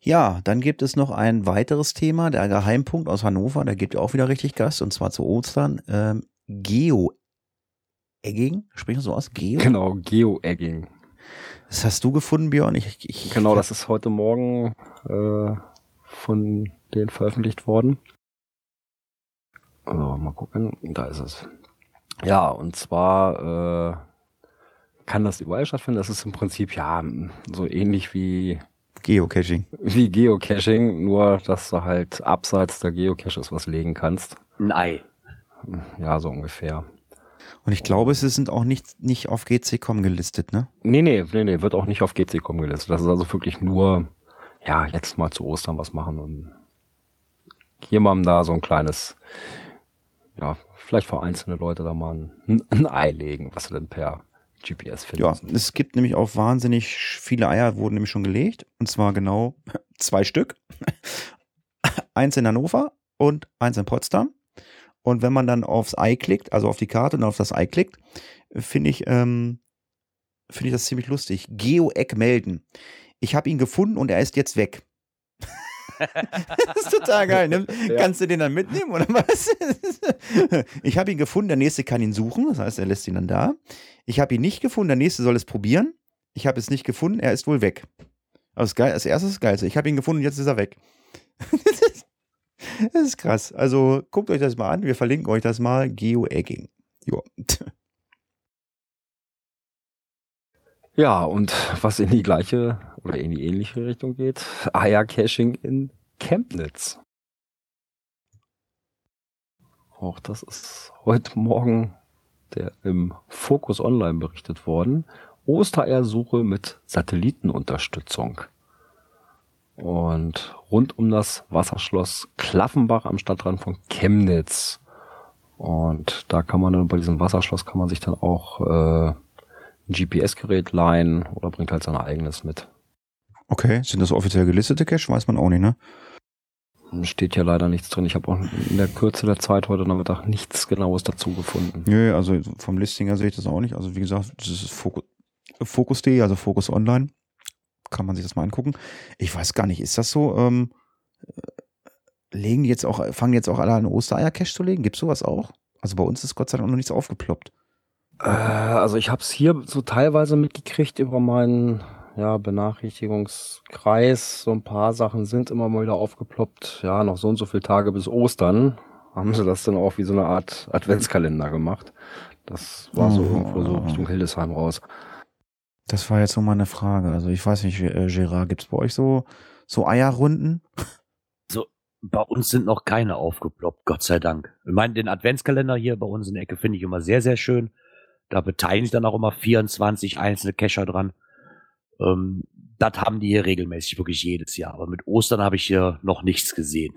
Ja, dann gibt es noch ein weiteres Thema, der Geheimpunkt aus Hannover, da gibt ihr auch wieder richtig Gas, und zwar zu Ostern. Ähm, Geo-Egging, spricht man so aus? Geo? Genau, Geo-Egging. Das hast du gefunden, Björn? Ich, ich, Genau, das ist heute Morgen äh, von denen veröffentlicht worden. Also, mal gucken, da ist es. Ja, und zwar äh, kann das überall stattfinden. Das ist im Prinzip ja so ähnlich wie, Geocaching. wie Geocaching, nur dass du halt abseits der Geocaches was legen kannst. Ein Ei. Ja, so ungefähr. Und ich glaube, sie sind auch nicht, nicht auf GC.com gelistet, ne? Nee, nee, nee, nee, wird auch nicht auf GC.com gelistet. Das ist also wirklich nur, ja, jetzt mal zu Ostern was machen und hier mal da so ein kleines, ja, vielleicht für einzelne Leute da mal ein, ein Ei legen, was du denn per GPS Ja, findest. es gibt nämlich auch wahnsinnig viele Eier, wurden nämlich schon gelegt. Und zwar genau zwei Stück. eins in Hannover und eins in Potsdam. Und wenn man dann aufs Ei klickt, also auf die Karte und auf das Ei klickt, finde ich, ähm, finde ich das ziemlich lustig. Geo-Eck melden. Ich habe ihn gefunden und er ist jetzt weg. das ist total geil. Ne? Ja. Kannst du den dann mitnehmen oder was? ich habe ihn gefunden, der nächste kann ihn suchen, das heißt, er lässt ihn dann da. Ich habe ihn nicht gefunden, der nächste soll es probieren. Ich habe es nicht gefunden, er ist wohl weg. Aber das, geil, das erste ist das Geilste. Ich habe ihn gefunden und jetzt ist er weg. das ist krass. Also guckt euch das mal an. Wir verlinken euch das mal. Geo-Egging. Ja. Ja, und was in die gleiche oder in die ähnliche Richtung geht, Eier-Caching in Chemnitz. Auch das ist heute Morgen der im Focus Online berichtet worden. Ostereiersuche mit Satellitenunterstützung. Und rund um das Wasserschloss Klaffenbach am Stadtrand von Chemnitz. Und da kann man dann bei diesem Wasserschloss kann man sich dann auch äh, ein GPS-Gerät leihen oder bringt halt sein eigenes mit. Okay, sind das offiziell gelistete Cache? Weiß man auch nicht, ne? Steht ja leider nichts drin. Ich habe auch in der Kürze der Zeit heute Nachmittag nichts Genaues dazu gefunden. Nö, also vom Listing her sehe ich das auch nicht. Also wie gesagt, das ist Focus- Focus.de, also Focus Online. Kann man sich das mal angucken. Ich weiß gar nicht, ist das so? Ähm, äh, legen die jetzt auch, fangen jetzt auch alle an Ostereier-Cache zu legen? Gibt's sowas auch? Also bei uns ist Gott sei Dank noch nichts aufgeploppt. Äh, also ich habe es hier so teilweise mitgekriegt über meinen ja, Benachrichtigungskreis. So ein paar Sachen sind immer mal wieder aufgeploppt. Ja, noch so und so viele Tage bis Ostern haben sie das dann auch wie so eine Art Adventskalender gemacht. Das war so Oh. irgendwo so Richtung Hildesheim raus. Das war jetzt so meine Frage. Also ich weiß nicht, äh, Gerard, gibt's bei euch so, so Eierrunden? Bei uns sind noch keine aufgeploppt, Gott sei Dank. Ich meine, den Adventskalender hier bei uns in der Ecke finde ich immer sehr, sehr schön. Da beteiligen sich dann auch immer 24 einzelne Kescher dran. Ähm, das haben die hier regelmäßig, wirklich jedes Jahr. Aber mit Ostern habe ich hier noch nichts gesehen.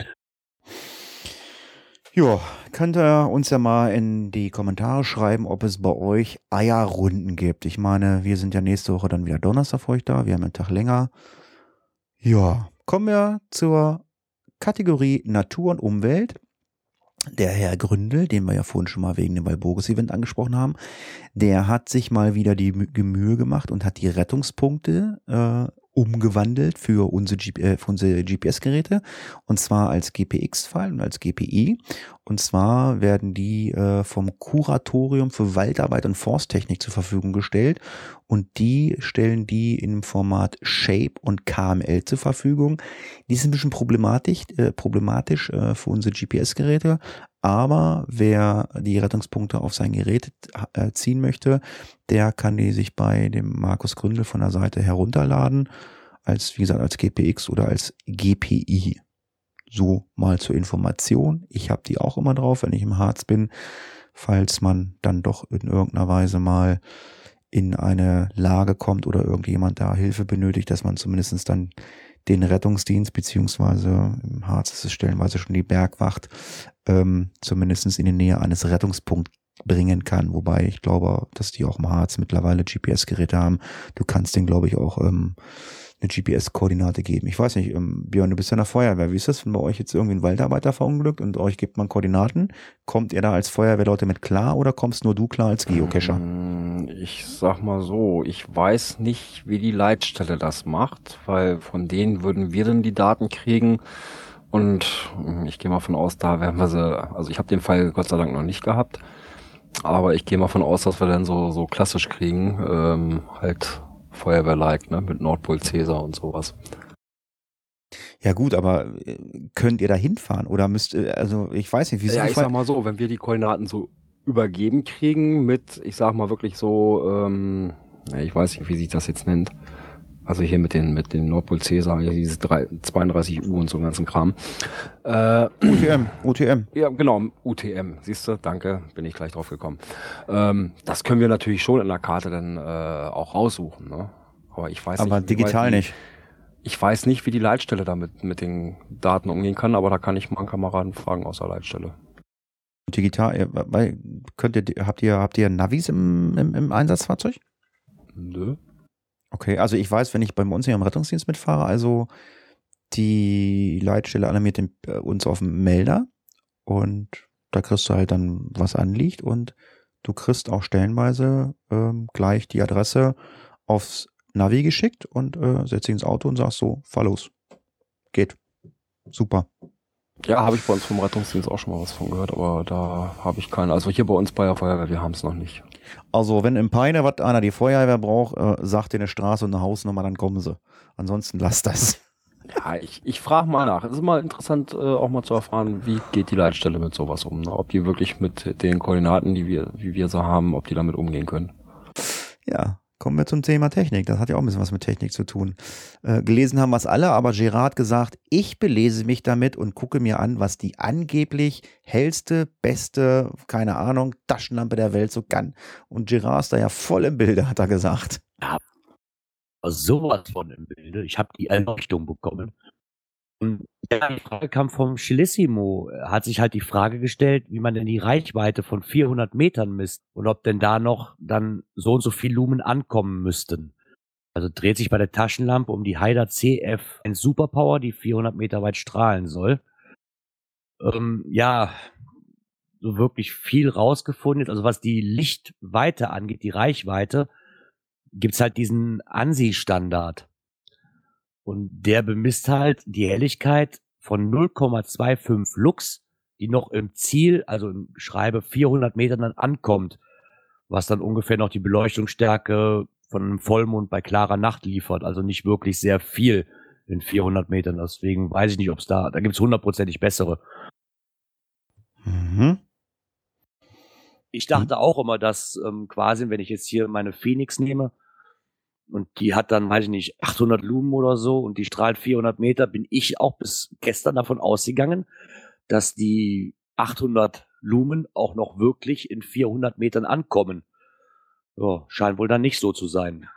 Ja, könnt ihr uns ja mal in die Kommentare schreiben, ob es bei euch Eierrunden gibt. Ich meine, wir sind ja nächste Woche dann wieder Donnerstag für euch da. Wir haben einen Tag länger. Ja, kommen wir zur Kategorie Natur und Umwelt. Der Herr Gründel, den wir ja vorhin schon mal wegen dem Walburgis-Event angesprochen haben, der hat sich mal wieder die Mühe gemacht und hat die Rettungspunkte äh, umgewandelt für unsere, äh, unsere GPS-Geräte und zwar als GPX-File und als GPI. Und zwar werden die äh, vom Kuratorium für Waldarbeit und Forsttechnik zur Verfügung gestellt und die stellen die im Format Shape und KML zur Verfügung. Die sind ein bisschen problematisch, äh, problematisch äh, für unsere GPS-Geräte, aber wer die Rettungspunkte auf sein Gerät äh, ziehen möchte, der kann die sich bei dem Markus Gründel von der Seite herunterladen. Als, wie gesagt, als GPX oder als GPI. So mal zur Information. Ich habe die auch immer drauf, wenn ich im Harz bin, falls man dann doch in irgendeiner Weise mal in eine Lage kommt oder irgendjemand da Hilfe benötigt, dass man zumindestens dann den Rettungsdienst, beziehungsweise im Harz ist es stellenweise schon die Bergwacht, ähm, zumindest in die Nähe eines Rettungspunkts bringen kann. Wobei ich glaube, dass die auch im Harz mittlerweile GPS-Geräte haben. Du kannst den, glaube ich, auch ähm, eine GPS-Koordinate geben. Ich weiß nicht, ähm, Björn, du bist ja in der Feuerwehr. Wie ist das, wenn bei euch jetzt irgendwie ein Waldarbeiter verunglückt und euch gibt man Koordinaten? Kommt ihr da als Feuerwehrleute mit klar oder kommst nur du klar als Geocacher? Mm, ich sag mal so, ich weiß nicht, wie die Leitstelle das macht, weil von denen würden wir dann die Daten kriegen. Und mm, ich gehe mal von aus, da werden wir sie, also ich habe den Fall Gott sei Dank noch nicht gehabt, aber ich gehe mal von aus, dass wir dann so, so klassisch kriegen, ähm, halt Feuerwehr-like, ne, mit Nordpol Cäsar und sowas. Ja gut, aber äh, könnt ihr da hinfahren oder müsst, äh, also ich weiß nicht, wie Ja, ich sag mal so, wenn wir die Koordinaten so übergeben kriegen mit, ich sag mal wirklich so, ähm, ich weiß nicht, wie sich das jetzt nennt, also hier mit den, mit den Nordpol Cäsar, diese 32 U und so ganzen Kram. Äh, UTM, UTM. Ja, genau, UTM. Siehst du, danke, bin ich gleich drauf gekommen. Ähm, das können wir natürlich schon in der Karte dann äh, auch raussuchen. Ne? Aber ich weiß aber nicht. digital die, nicht. Ich weiß nicht, wie die Leitstelle damit mit den Daten umgehen kann, aber da kann ich mal einen Kameraden fragen aus der Leitstelle. Digital, könnt ihr, habt ihr, habt ihr Navis im, im, im Einsatzfahrzeug? Nö. Okay, also ich weiß, wenn ich bei uns hier im Rettungsdienst mitfahre, also die Leitstelle alarmiert den, äh, uns auf dem Melder und da kriegst du halt dann, was anliegt und du kriegst auch stellenweise ähm, gleich die Adresse aufs Navi geschickt und äh, setzt dich ins Auto und sagst so, fahr los. Geht. Super. Ja, habe ich bei uns vom Rettungsdienst auch schon mal was von gehört, aber da habe ich keine. Also hier bei uns bei der Feuerwehr, wir haben es noch nicht. Also wenn im Peine was einer die Feuerwehr braucht, äh, sagt dir eine Straße und eine Hausnummer, dann kommen sie. Ansonsten lass das. Ja, ich, ich frage mal nach. Es ist mal interessant, äh, auch mal zu erfahren, wie geht die Leitstelle mit sowas um. Ne? Ob die wirklich mit den Koordinaten, die wir, wie wir so haben, ob die damit umgehen können. Ja, kommen wir zum Thema Technik. Das hat ja auch ein bisschen was mit Technik zu tun. Äh, gelesen haben wir es alle, aber Gerard gesagt, ich belese mich damit und gucke mir an, was die angeblich hellste, beste, keine Ahnung, Taschenlampe der Welt so kann. Und Gerard ist da ja voll im Bilde, hat er gesagt. Ja, sowas von im Bilde. Ich habe die Erleuchtung bekommen. Und die Frage kam vom Chilissimo. Hat sich halt die Frage gestellt, wie man denn die Reichweite von 400 Metern misst und ob denn da noch dann so und so viel Lumen ankommen müssten. Also dreht sich bei der Taschenlampe um die Haider CF ein Superpower, die 400 Meter weit strahlen soll. Ähm, ja, so wirklich viel rausgefunden. Also was die Lichtweite angeht, die Reichweite, gibt's halt diesen ANSI-Standard. Und der bemisst halt die Helligkeit von 0,25 Lux, die noch im Ziel, also im Schreibe 400 Metern dann ankommt, was dann ungefähr noch die Beleuchtungsstärke von einem Vollmond bei klarer Nacht liefert. Also nicht wirklich sehr viel in 400 Metern. Deswegen weiß ich nicht, ob es da, da gibt es hundertprozentig bessere. Mhm. Ich dachte auch immer, dass ähm, quasi, wenn ich jetzt hier meine Phoenix nehme, und die hat dann, weiß ich nicht, 800 Lumen oder so und die strahlt 400 Meter, bin ich auch bis gestern davon ausgegangen, dass die 800 Lumen auch noch wirklich in 400 Metern ankommen. Ja, scheint wohl dann nicht so zu sein.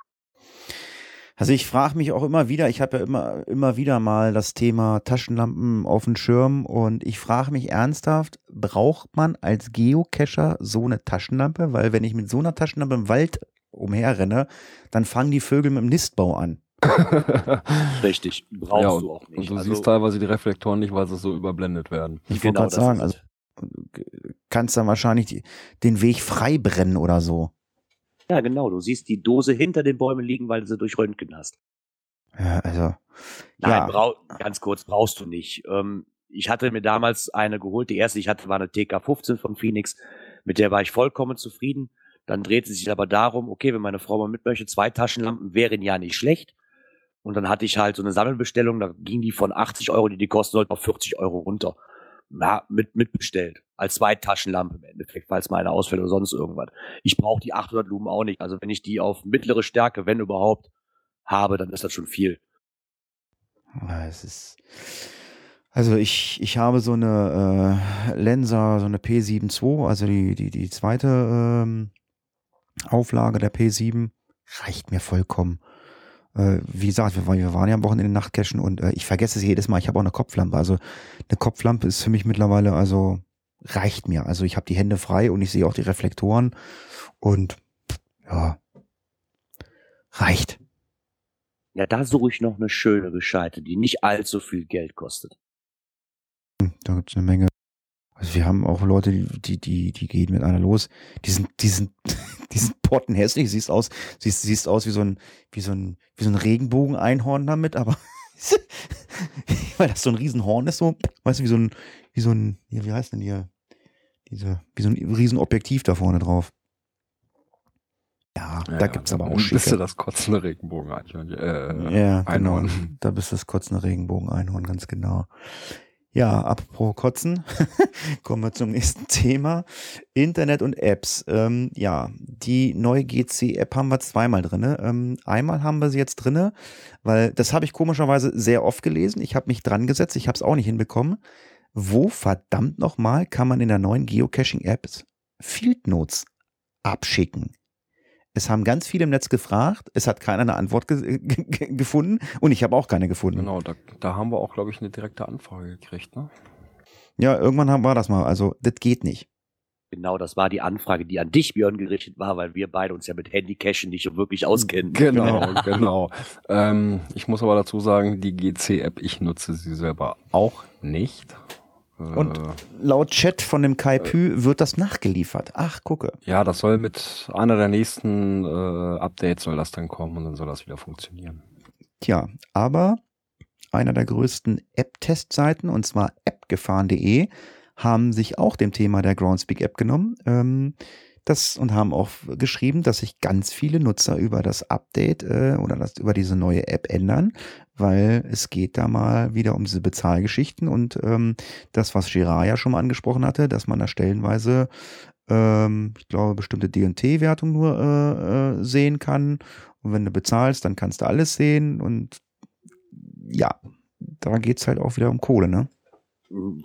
Also ich frage mich auch immer wieder, ich habe ja immer, immer wieder mal das Thema Taschenlampen auf dem Schirm und ich frage mich ernsthaft, braucht man als Geocacher so eine Taschenlampe? Weil wenn ich mit so einer Taschenlampe im Wald umherrenne, dann fangen die Vögel mit dem Nistbau an. Richtig, brauchst ja, du auch nicht. Und du also, siehst teilweise die Reflektoren nicht, weil sie so überblendet werden. Ich genau, wollte gerade sagen, also kannst dann wahrscheinlich die, den Weg frei brennen oder so. Ja, genau. Du siehst die Dose hinter den Bäumen liegen, weil du sie durch Röntgen hast. Ja, also. Nein, ja. brau ganz kurz, brauchst du nicht. Ähm, ich hatte mir damals eine geholt. Die erste, die ich hatte, war eine TK15 von Phoenix. Mit der war ich vollkommen zufrieden. Dann dreht es sich aber darum, okay, wenn meine Frau mal mit möchte, zwei Taschenlampen wären ja nicht schlecht. Und dann hatte ich halt so eine Sammelbestellung, da ging die von 80 Euro, die die kosten sollten, auf 40 Euro runter. Ja, mit, mitbestellt. Als zwei Taschenlampe im Endeffekt, falls mal eine ausfällt oder sonst irgendwas. Ich brauche die 800 Lumen auch nicht. Also wenn ich die auf mittlere Stärke, wenn überhaupt, habe, dann ist das schon viel. Ja, Es ist. Also ich, ich habe so eine äh, Lensa, so eine P7 II, also die, die, die zweite ähm, Auflage der P7, reicht mir vollkommen. Äh, wie gesagt, wir, waren- wir waren ja am Wochenende Nachtcachen und äh, ich vergesse es jedes Mal, ich habe auch eine Kopflampe. Also eine Kopflampe ist für mich mittlerweile, also reicht mir. Also ich habe die Hände frei und ich sehe auch die Reflektoren und ja, reicht. Ja, da suche ich noch eine schöne Gescheite, die nicht allzu viel Geld kostet. Da gibt's eine Menge. Also wir haben auch Leute, die, die, die, gehen mit einer los. Die sind, die sind, die sind pottenhässlich. Siehst aus, siehst, siehst aus wie so ein, wie so ein, wie so ein Regenbogen-Einhorn damit, aber weil das so ein Riesenhorn ist, so, weißt du, wie so ein, wie so ein, ja, wie heißt denn hier? Diese, wie so ein Riesenobjektiv da vorne drauf. Ja, da gibt's aber auch Bist du schicke. das kotzende Regenbogen äh, Ja, genau. Einhorn. Da bist du das kotzende Regenbogen-Einhorn, ganz genau. Ja, apropos Kotzen, kommen wir zum nächsten Thema. Internet und Apps. Ähm, ja, die neue GC-App haben wir zweimal drinne. Ähm, einmal haben wir sie jetzt drinne, weil das habe ich komischerweise sehr oft gelesen. Ich habe mich dran gesetzt, ich habe es auch nicht hinbekommen. Wo verdammt nochmal kann man in der neuen Geocaching-App Field Notes abschicken? Es haben ganz viele im Netz gefragt, es hat keiner eine Antwort ge ge gefunden und ich habe auch keine gefunden. Genau, da, da haben wir auch, glaube ich, eine direkte Anfrage gekriegt, ne? Ja, irgendwann haben wir das mal. Also, das geht nicht. Genau, das war die Anfrage, die an dich, Björn, gerichtet war, weil wir beide uns ja mit Handycachen nicht so wirklich auskennen. Genau, genau. ähm, ich muss aber dazu sagen, die GC-App, ich nutze sie selber auch nicht. Äh, Und laut Chat von dem Kai Pü wird das nachgeliefert. Ach, gucke. ja, das soll mit einer der nächsten äh, Updates soll das dann kommen und dann soll das wieder funktionieren. Tja, aber einer der größten App-Testseiten, und zwar appgefahren.de, haben sich auch dem Thema der Groundspeak-App genommen. Ähm, das und haben auch geschrieben, dass sich ganz viele Nutzer über das Update äh, oder das, über diese neue App ändern, weil es geht da mal wieder um diese Bezahlgeschichten und ähm, das, was Girard ja schon mal angesprochen hatte, dass man da stellenweise, ähm, ich glaube, bestimmte D&T-Wertung nur äh, äh, sehen kann. Und wenn du bezahlst, dann kannst du alles sehen und ja, da geht's halt auch wieder um Kohle, ne?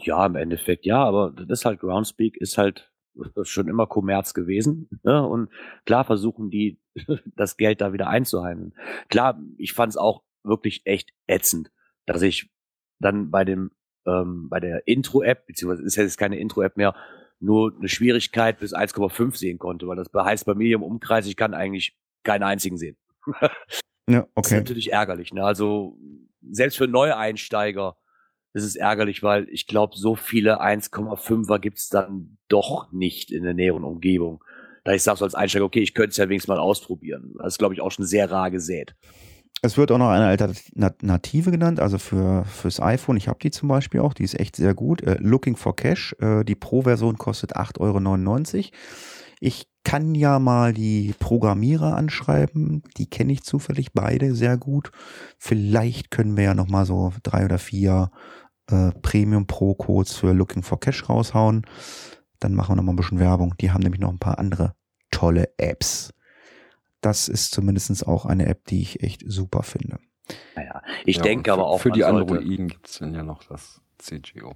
Ja, im Endeffekt ja, aber das ist halt Groundspeak, ist halt schon immer Kommerz gewesen. Ne? Und klar versuchen die, das Geld da wieder einzuheimsen. Klar, ich fand es auch wirklich echt ätzend, dass ich dann bei dem, ähm, bei der Intro-App, beziehungsweise ist jetzt keine Intro-App mehr, nur eine Schwierigkeit bis 1,5 sehen konnte, weil das heißt bei mir im Umkreis, ich kann eigentlich keinen einzigen sehen. Ja, Das ist okay. natürlich ärgerlich. Ne? Also selbst für Neueinsteiger ist es ärgerlich, weil ich glaube, so viele 1,5er gibt's dann doch nicht in der näheren Umgebung. Da ich sage so als Einsteiger, okay, ich könnte es ja wenigstens mal ausprobieren. Das ist, glaube ich, auch schon sehr rar gesät. Es wird auch noch eine Alternative genannt, also für fürs iPhone. Ich habe die zum Beispiel auch, die ist echt sehr gut. Äh, Looking for Cash, äh, die Pro-Version kostet 8,99 Euro. Ich kann ja mal die Programmierer anschreiben, die kenne ich zufällig beide sehr gut. Vielleicht können wir ja noch mal so drei oder vier äh, Premium Pro Codes für Looking for Cash raushauen. Dann machen wir noch mal ein bisschen Werbung. Die haben nämlich noch ein paar andere tolle Apps. Das ist zumindestens auch eine App, die ich echt super finde. Naja, ich Ja, denke aber auch, Für die Androiden gibt's dann ja noch das CGO.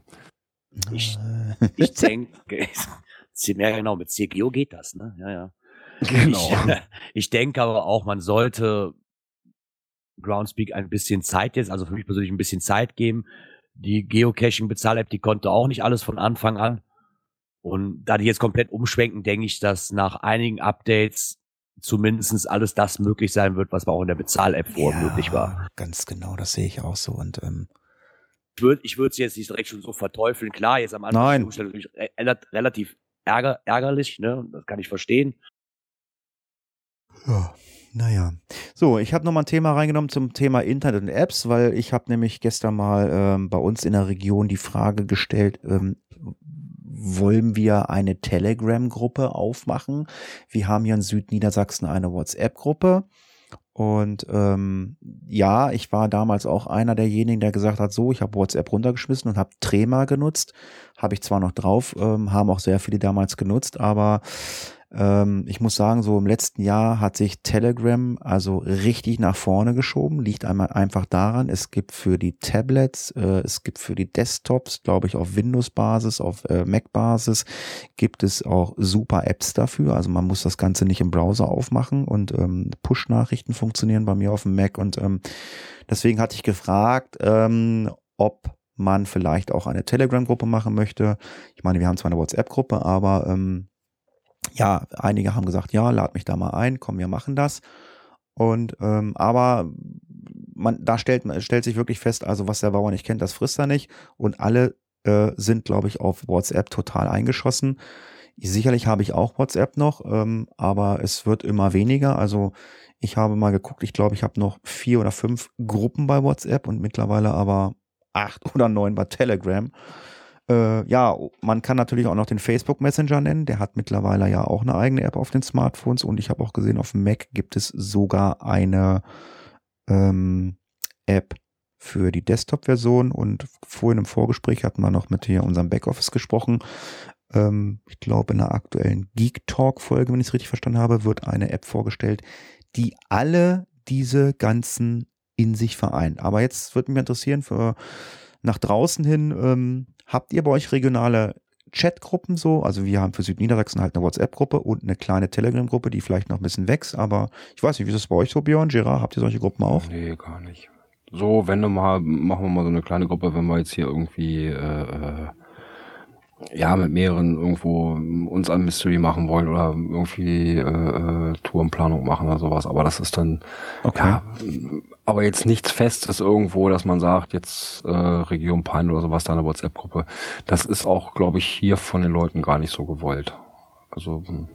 Ich- Ich denke, ja genau, mit CGO geht das, ne? Ja, ja. Genau. Ich, ich denke aber auch, man sollte Groundspeak ein bisschen Zeit jetzt, also für mich persönlich ein bisschen Zeit geben. Die Geocaching-Bezahl-App, die konnte auch nicht alles von Anfang an. Und da die jetzt komplett umschwenken, denke ich, dass nach einigen Updates zumindestens alles das möglich sein wird, was auch in der Bezahl-App vorher möglich war. Ganz genau, das sehe ich auch so. Und ähm, Ich würde ich würd sie jetzt nicht direkt schon so verteufeln. Klar, jetzt am Anfang Nein. Umstellung natürlich re- relativ ärger, ärgerlich, ne? Das kann ich verstehen. Ja, naja. So, ich habe nochmal ein Thema reingenommen zum Thema Internet und Apps, weil ich habe nämlich gestern mal ähm, bei uns in der Region die Frage gestellt, ähm, wollen wir eine Telegram-Gruppe aufmachen? Wir haben hier in Südniedersachsen eine WhatsApp-Gruppe. Und ähm, ja, ich war damals auch einer derjenigen, der gesagt hat, so, ich habe WhatsApp runtergeschmissen und habe Trema genutzt. Habe ich zwar noch drauf, ähm, haben auch sehr viele damals genutzt, aber ähm, ich muss sagen, so im letzten Jahr hat sich Telegram also richtig nach vorne geschoben. Liegt einmal einfach daran, es gibt für die Tablets, äh, es gibt für die Desktops, glaube ich, auf Windows-Basis, auf äh, Mac-Basis, gibt es auch super Apps dafür. Also man muss das Ganze nicht im Browser aufmachen und ähm, Push-Nachrichten funktionieren bei mir auf dem Mac. Und ähm, deswegen hatte ich gefragt, ähm, ob man vielleicht auch eine Telegram-Gruppe machen möchte. Ich meine, wir haben zwar eine WhatsApp-Gruppe, aber ähm, ja, einige haben gesagt, ja, lad mich da mal ein, komm, wir machen das. Und ähm, aber man, da stellt, stellt sich wirklich fest, also was der Bauer nicht kennt, das frisst er nicht. Und alle äh, sind, glaube ich, auf WhatsApp total eingeschossen. Sicherlich habe ich auch WhatsApp noch, ähm, aber es wird immer weniger. Also ich habe mal geguckt, ich glaube, ich habe noch vier oder fünf Gruppen bei WhatsApp und mittlerweile aber acht oder neun bei Telegram. Äh, ja, man kann natürlich auch noch den Facebook Messenger nennen. Der hat mittlerweile ja auch eine eigene App auf den Smartphones und ich habe auch gesehen, auf dem Mac gibt es sogar eine ähm, App für die Desktop-Version und vorhin im Vorgespräch hatten wir noch mit hier unserem Backoffice gesprochen. Ähm, ich glaube, in einer aktuellen Geek Talk-Folge, wenn ich es richtig verstanden habe, wird eine App vorgestellt, die alle diese ganzen in sich vereint. Aber jetzt würde mich interessieren, für nach draußen hin, ähm, habt ihr bei euch regionale Chatgruppen so? Also wir haben für Südniedersachsen halt eine WhatsApp-Gruppe und eine kleine Telegram-Gruppe, die vielleicht noch ein bisschen wächst, aber ich weiß nicht, wie ist das bei euch so, Björn, Gerard, habt ihr solche Gruppen auch? Nee, gar nicht. So, wenn du mal, machen wir mal so eine kleine Gruppe, wenn wir jetzt hier irgendwie, äh, äh, ja, mit mehreren irgendwo uns ein Mystery machen wollen oder irgendwie äh, äh, Tourenplanung machen oder sowas. Aber das ist dann, Okay. ja, aber jetzt nichts Festes irgendwo, dass man sagt, jetzt äh, Region Pein oder sowas, da eine WhatsApp-Gruppe. Das ist auch, glaube ich, hier von den Leuten gar nicht so gewollt. Also hm,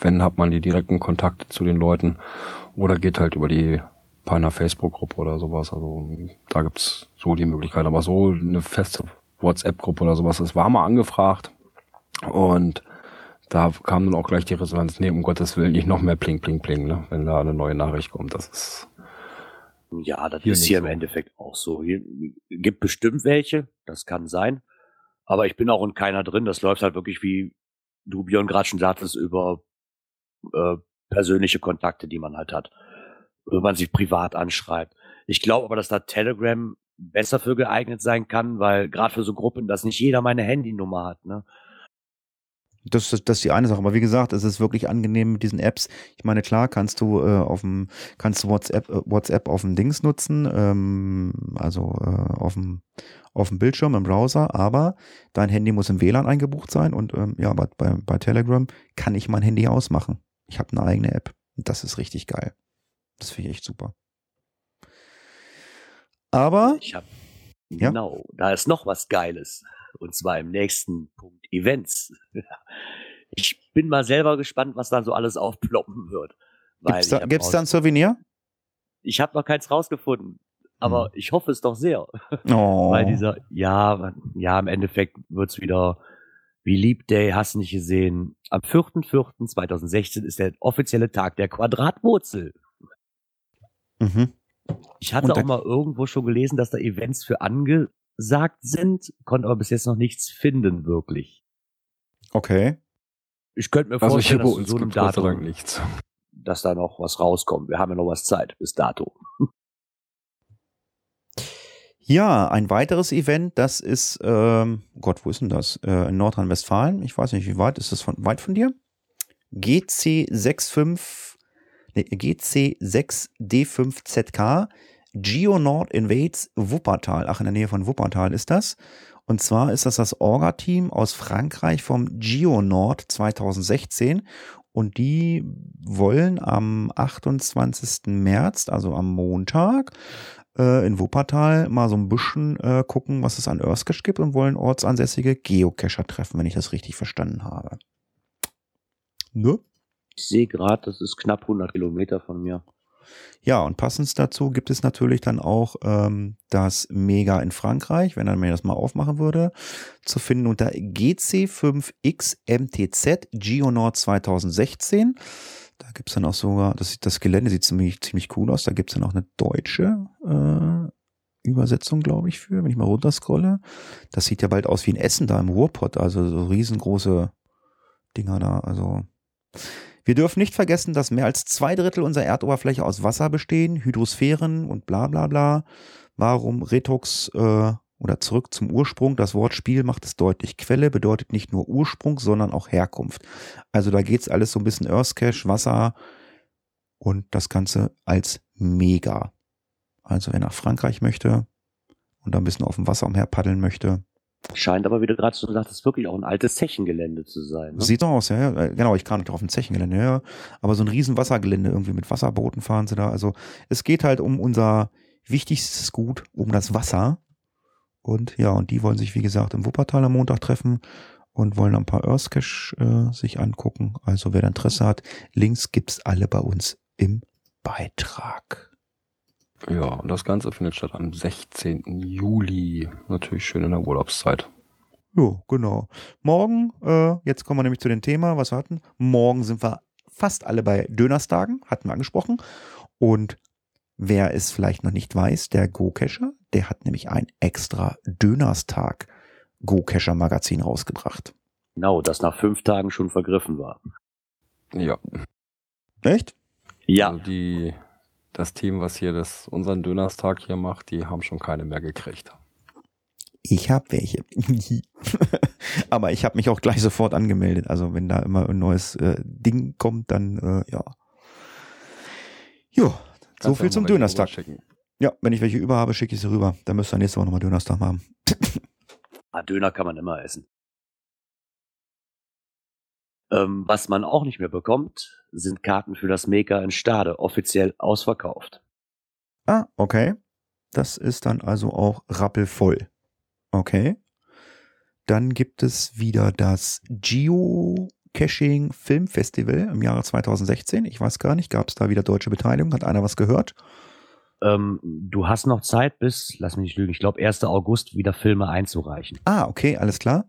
wenn hat man die direkten Kontakte zu den Leuten oder geht halt über die Peiner Facebook-Gruppe oder sowas. Also da gibt's so die Möglichkeit. Aber so eine feste WhatsApp-Gruppe oder sowas, das war mal angefragt und da kam dann auch gleich die Resonanz, nee, um Gottes Willen, nicht noch mehr Pling, Pling, Pling, ne? wenn da eine neue Nachricht kommt. Das ist Ja, das Hier ist hier im so. Endeffekt auch so. Hier gibt bestimmt welche, das kann sein. Aber ich bin auch in keiner drin. Das läuft halt wirklich, wie du Björn gerade schon sagtest, über äh, persönliche Kontakte, die man halt hat. Wenn man sich privat anschreibt. Ich glaube aber, dass da Telegram besser für geeignet sein kann, weil gerade für so Gruppen, dass nicht jeder meine Handynummer hat. Ne? Das, das, das ist die eine Sache. Aber wie gesagt, es ist wirklich angenehm mit diesen Apps. Ich meine, klar kannst du äh, auf dem, kannst du WhatsApp, äh, WhatsApp auf dem Dings nutzen, ähm, also äh, auf dem, auf dem Bildschirm im Browser, aber dein Handy muss im WLAN eingebucht sein und ähm, ja, bei, bei, bei Telegram kann ich mein Handy ausmachen. Ich habe eine eigene App. Das ist richtig geil. Das finde ich echt super. Aber Ich habe Ja? genau, da ist noch was Geiles. Und zwar im nächsten Punkt Events. Ich bin mal selber gespannt, was dann so alles aufploppen wird. Weil gibt's da, hab gibt's da ein Souvenir? Ich habe noch keins rausgefunden. Aber Hm. ich hoffe es doch sehr. Oh. Weil dieser, ja, ja, im Endeffekt wird's wieder wie Leap Day, hast du nicht gesehen. Am 4.4.2016 ist der offizielle Tag der Quadratwurzel. Mhm. Ich hatte auch mal irgendwo schon gelesen, dass da Events für angesagt sind, konnte aber bis jetzt noch nichts finden, wirklich. Okay. Ich könnte mir also vorstellen, dass zu so einem Datum, nichts. dass da noch was rauskommt. Wir haben ja noch was Zeit bis dato. Ja, ein weiteres Event, das ist, ähm, Gott, wo ist denn das? Äh, in Nordrhein-Westfalen. Ich weiß nicht, wie weit ist das von, weit von dir? GC65, nee, GC6D5ZK, GeoNord Invades Wuppertal. Ach, in der Nähe von Wuppertal ist das. Und zwar ist das das Orga-Team aus Frankreich vom GeoNord 2016. Und die wollen am 28. März, also am Montag, äh, in Wuppertal mal so ein bisschen äh, gucken, was es an Earthcache gibt und wollen ortsansässige Geocacher treffen, wenn ich das richtig verstanden habe. Ne? Ich sehe gerade, das ist knapp 100 Kilometer von mir. Ja, und passend dazu gibt es natürlich dann auch ähm, das Mega in Frankreich, wenn er mir das mal aufmachen würde, zu finden unter GC5XMTZ Geonord 2016. Da gibt's dann auch sogar, das, das Gelände sieht ziemlich, ziemlich cool aus, da gibt's dann auch eine deutsche äh, Übersetzung, glaube ich, für, wenn ich mal runterscrolle. Das sieht ja bald aus wie ein Essen da im Ruhrpott, also so riesengroße Dinger da, also wir dürfen nicht vergessen, dass mehr als zwei Drittel unserer Erdoberfläche aus Wasser bestehen, Hydrosphären und bla bla bla. Warum Retox äh, oder zurück zum Ursprung, das Wort Spiel macht es deutlich. Quelle bedeutet nicht nur Ursprung, sondern auch Herkunft. Also da geht's alles so ein bisschen Earthcache, Wasser und das Ganze als Mega. Also wer nach Frankreich möchte und da ein bisschen auf dem Wasser umher paddeln möchte, Scheint aber, wie du gerade schon sagtest, wirklich auch ein altes Zechengelände zu sein. Ne? Sieht so aus, ja, ja. Äh, Genau, ich kam nicht drauf ein Zechengelände, ja. Aber so ein riesen Wassergelände irgendwie mit Wasserbooten fahren sie da. Also es geht halt um unser wichtigstes Gut, um das Wasser. Und ja, und die wollen sich, wie gesagt, im Wuppertal am Montag treffen und wollen ein paar Earthcache äh, sich angucken. Also wer Interesse hat, Links gibt's alle bei uns im Beitrag. Ja, und das Ganze findet statt am 16. Juli. Natürlich schön in der Urlaubszeit. Jo, genau. Morgen, äh, jetzt kommen wir nämlich zu dem Thema, was wir hatten. Morgen sind wir fast alle bei Dönerstagen, hatten wir angesprochen. Und wer es vielleicht noch nicht weiß, der Go-Cacher, der hat nämlich ein extra Dönerstag Go-Cacher Magazin rausgebracht. Genau, das nach fünf Tagen schon vergriffen war. Ja. Echt? Ja, Also die, das Team, was hier das, unseren Dönerstag hier macht, die haben schon keine mehr gekriegt. Ich habe welche. Aber ich habe mich auch gleich sofort angemeldet. Also wenn da immer ein neues äh, Ding kommt, dann äh, ja. Jo, so Kannst viel du zum Dönerstag. Ja, wenn ich welche über habe, schicke ich sie rüber. Dann müsst ihr nächste Woche nochmal Dönerstag haben. Ah, Döner kann man immer essen. Ähm, was man auch nicht mehr bekommt, sind Karten für das Mega in Stade, offiziell ausverkauft. Ah, okay. Das ist dann also auch rappelvoll. Okay. Dann gibt es wieder das Geocaching Filmfestival im Jahre 2016. Ich weiß gar nicht, gab es da wieder deutsche Beteiligung? Hat einer was gehört? Ähm, du hast noch Zeit bis, lass mich nicht lügen, ich glaube 1. August wieder Filme einzureichen. Ah, okay, alles klar.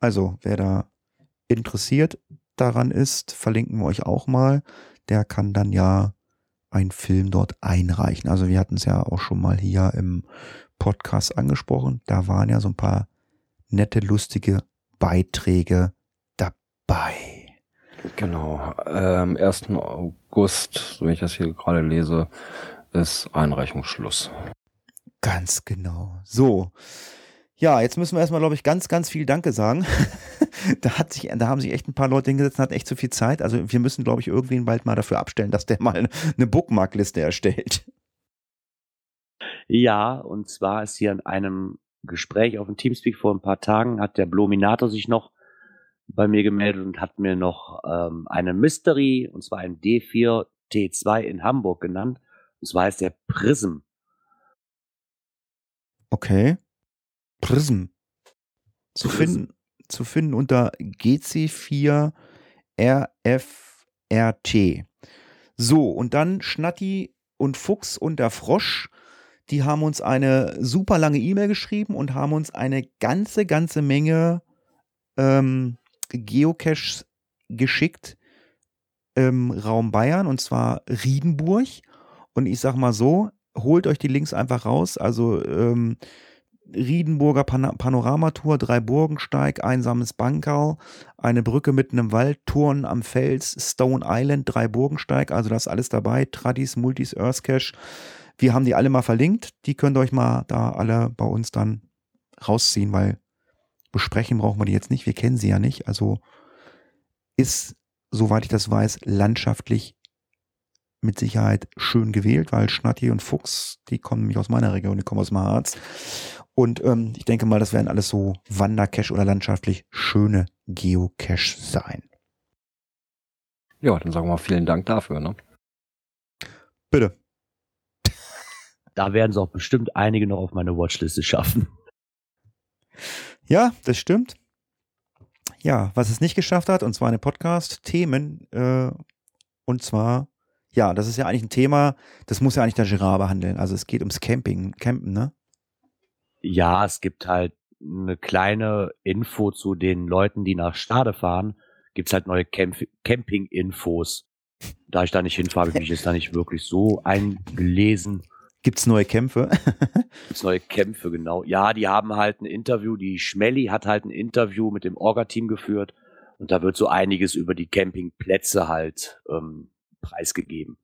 Also, wer da interessiert daran ist, verlinken wir euch auch mal. Der kann dann ja einen Film dort einreichen. Also wir hatten es ja auch schon mal hier im Podcast angesprochen. Da waren ja so ein paar nette, lustige Beiträge dabei. Genau. Ähm, 1. August, so wie ich das hier gerade lese, ist Einreichungsschluss. Ganz genau. So. Ja, jetzt müssen wir erstmal, glaube ich, ganz, ganz viel Danke sagen. da hat sich, da haben sich echt ein paar Leute hingesetzt und hatten echt zu viel Zeit. Also wir müssen, glaube ich, irgendwen bald mal dafür abstellen, dass der mal eine Bookmarkliste erstellt. Ja, und zwar ist hier in einem Gespräch auf dem Teamspeak vor ein paar Tagen hat der Blominator sich noch bei mir gemeldet und hat mir noch ähm, eine Mystery, und zwar ein D4 T2 in Hamburg genannt. Und zwar heißt der Prism. Okay. Prism. Zu Prism. finden, zu finden unter GC4 RFRT. So, und dann Schnatti und Fuchs und der Frosch, die haben uns eine super lange E-Mail geschrieben und haben uns eine ganze, ganze Menge ähm, Geocaches geschickt im Raum Bayern und zwar Riedenburg. Und ich sag mal so, holt euch die Links einfach raus. Also ähm, Riedenburger Pan Panoramatour, drei Burgensteig, einsames Bankau, eine Brücke mitten im Wald, Turn am Fels, Stone Island, drei Burgensteig, also das ist alles dabei, Tradis, Multis, Earthcache. Wir haben die alle mal verlinkt, die könnt ihr euch mal da alle bei uns dann rausziehen, weil besprechen brauchen wir die jetzt nicht, wir kennen sie ja nicht, also ist, soweit ich das weiß, landschaftlich mit Sicherheit schön gewählt, weil Schnatti und Fuchs, die kommen nämlich aus meiner Region, die kommen aus dem Harz. Und ähm, ich denke mal, das werden alles so Wandercache oder landschaftlich schöne Geocache sein. Ja, dann sagen wir mal vielen Dank dafür. Ne? Bitte. da werden es auch bestimmt einige noch auf meine Watchliste schaffen. Ja, das stimmt. Ja, was es nicht geschafft hat, und zwar eine Podcast-Themen, äh, und zwar, ja, das ist ja eigentlich ein Thema, das muss ja eigentlich der Gerard behandeln. Also es geht ums Camping, Campen, ne? Ja, es gibt halt eine kleine Info zu den Leuten, die nach Stade fahren. Gibt's halt neue Camp Camping-Infos. Da ich da nicht hinfahre, bin ich jetzt da nicht wirklich so eingelesen. Gibt's neue Kämpfe? Gibt's neue Kämpfe, genau. Ja, die haben halt ein Interview, die Schmelly hat halt ein Interview mit dem Orga-Team geführt und da wird so einiges über die Campingplätze halt ähm, preisgegeben.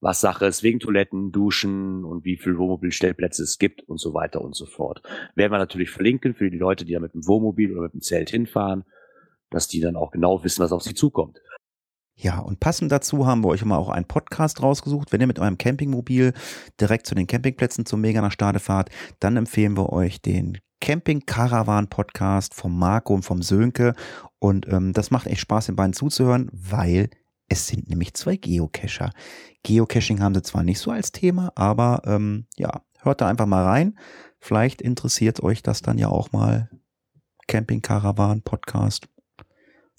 Was Sache ist wegen Toiletten, Duschen und wie viel Wohnmobilstellplätze es gibt und so weiter und so fort. Werden wir natürlich verlinken für die Leute, die da mit dem Wohnmobil oder mit dem Zelt hinfahren, dass die dann auch genau wissen, was auf sie zukommt. Ja, und passend dazu haben wir euch immer auch einen Podcast rausgesucht. Wenn ihr mit eurem Campingmobil direkt zu den Campingplätzen zum Mega nach Stade fahrt, dann empfehlen wir euch den Camping Caravan Podcast vom Marco und vom Sönke. Und ähm, das macht echt Spaß, den beiden zuzuhören, weil es sind nämlich zwei Geocacher. Geocaching haben sie zwar nicht so als Thema, aber ähm, ja, hört da einfach mal rein. Vielleicht interessiert euch das dann ja auch mal. Camping Caravan Podcast.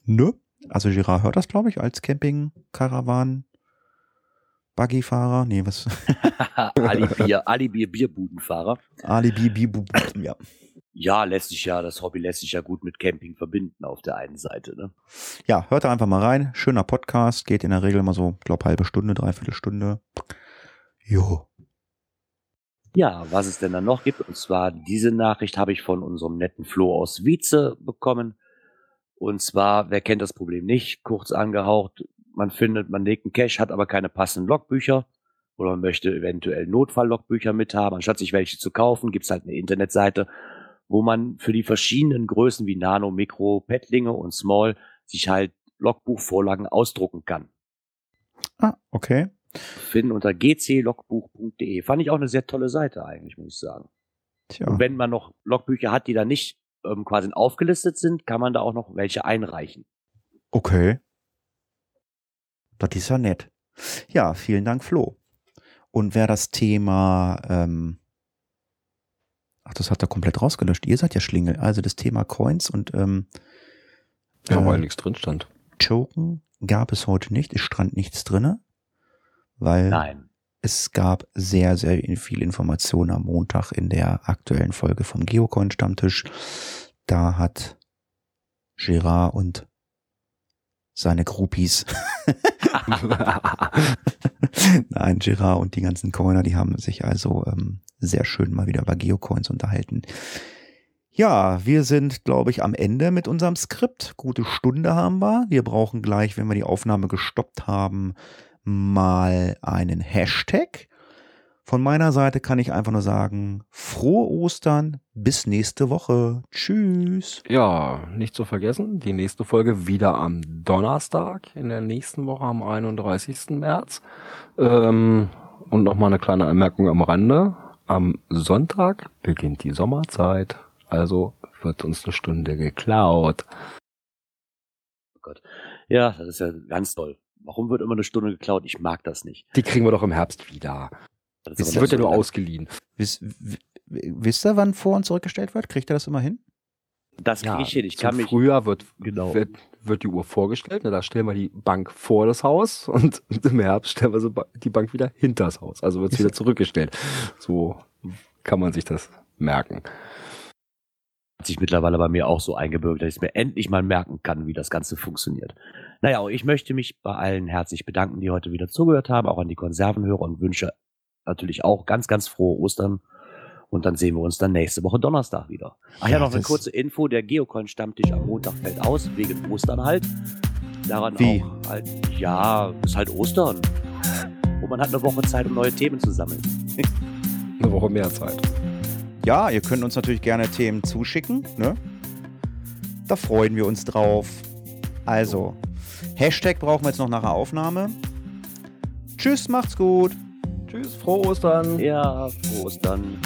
Ne? Also Girard hört das, glaube ich, als Camping-Karawan. Buggyfahrer, nee, was? Alibi, Alibi Bierbudenfahrer. Alibi Bierbuden, ja. Ja, lässt sich ja, das Hobby lässt sich ja gut mit Camping verbinden auf der einen Seite, ne? Ja, hört da einfach mal rein. Schöner Podcast, geht in der Regel mal so, glaube halbe Stunde, dreiviertel Stunde. Jo. Ja, was es denn dann noch gibt, und zwar diese Nachricht habe ich von unserem netten Flo aus Wietze bekommen. Und zwar, wer kennt das Problem nicht? Kurz angehaucht, man findet, man legt einen Cache, hat aber keine passenden Logbücher oder man möchte eventuell Notfall-Logbücher mithaben. Anstatt sich welche zu kaufen, gibt's halt eine Internetseite, wo man für die verschiedenen Größen wie Nano, Mikro, Petlinge und Small sich halt Logbuchvorlagen ausdrucken kann. Ah, okay. Finden unter gclogbuch.de. Fand ich auch eine sehr tolle Seite eigentlich, muss ich sagen. Tja. Und wenn man noch Logbücher hat, die da nicht ähm, quasi aufgelistet sind, kann man da auch noch welche einreichen. Okay. Das ist ja nett. Ja, vielen Dank, Flo. Und wer das Thema, ähm, ach, das hat er komplett rausgelöscht. Ihr seid ja Schlingel. Also das Thema Coins und ähm, Ja, äh, weil nichts drin stand. Choken gab es heute nicht. Es stand nichts drinne, weil Nein. es gab sehr, sehr viel Information am Montag in der aktuellen Folge vom Geocoin Stammtisch. Da hat Gerard und seine Groupies, nein, Gerard und die ganzen Coiner, die haben sich also ähm, sehr schön mal wieder über Geocoins unterhalten. Ja, wir sind, glaube ich, am Ende mit unserem Skript. Gute Stunde haben wir. Wir brauchen gleich, wenn wir die Aufnahme gestoppt haben, mal einen Hashtag. Von meiner Seite kann ich einfach nur sagen, frohe Ostern, bis nächste Woche. Tschüss. Ja, nicht zu vergessen, die nächste Folge wieder am Donnerstag, in der nächsten Woche am 31. März. Ähm, und nochmal eine kleine Anmerkung am Rande. Am Sonntag beginnt die Sommerzeit, also wird uns eine Stunde geklaut. Ja, das ist ja ganz toll. Warum wird immer eine Stunde geklaut? Ich mag das nicht. Die kriegen wir doch im Herbst wieder. Das ist wird ja nur ausgeliehen. Wiss, w- wisst ihr, wann vor- und zurückgestellt wird? Kriegt ihr das immer hin? Das kriege ich hin. Ich kann mich. Frühjahr wird, Genau. wird, wird die Uhr vorgestellt. Ne, da stellen wir die Bank vor das Haus und im Herbst stellen wir so die Bank wieder hinter das Haus. Also wird es wieder zurückgestellt. So kann man sich das merken. hat sich mittlerweile bei mir auch so eingebürgert, dass ich es mir endlich mal merken kann, wie das Ganze funktioniert. Naja, und ich möchte mich bei allen herzlich bedanken, die heute wieder zugehört haben, auch an die Konservenhörer und wünsche natürlich auch ganz, ganz frohe Ostern. Und dann sehen wir uns dann nächste Woche Donnerstag wieder. Ach ja, Ja, noch eine kurze Info. Der Geocoin-Stammtisch am Montag fällt aus, wegen Ostern halt. Daran Wie? auch halt, ja, ist halt Ostern. Und man hat eine Woche Zeit, um neue Themen zu sammeln. Eine Woche mehr Zeit. Ja, ihr könnt uns natürlich gerne Themen zuschicken. Ne? Da freuen wir uns drauf. Also, Hashtag brauchen wir jetzt noch nach der Aufnahme. Tschüss, macht's gut. Tschüss, frohe Ostern. Ja, frohe Ostern.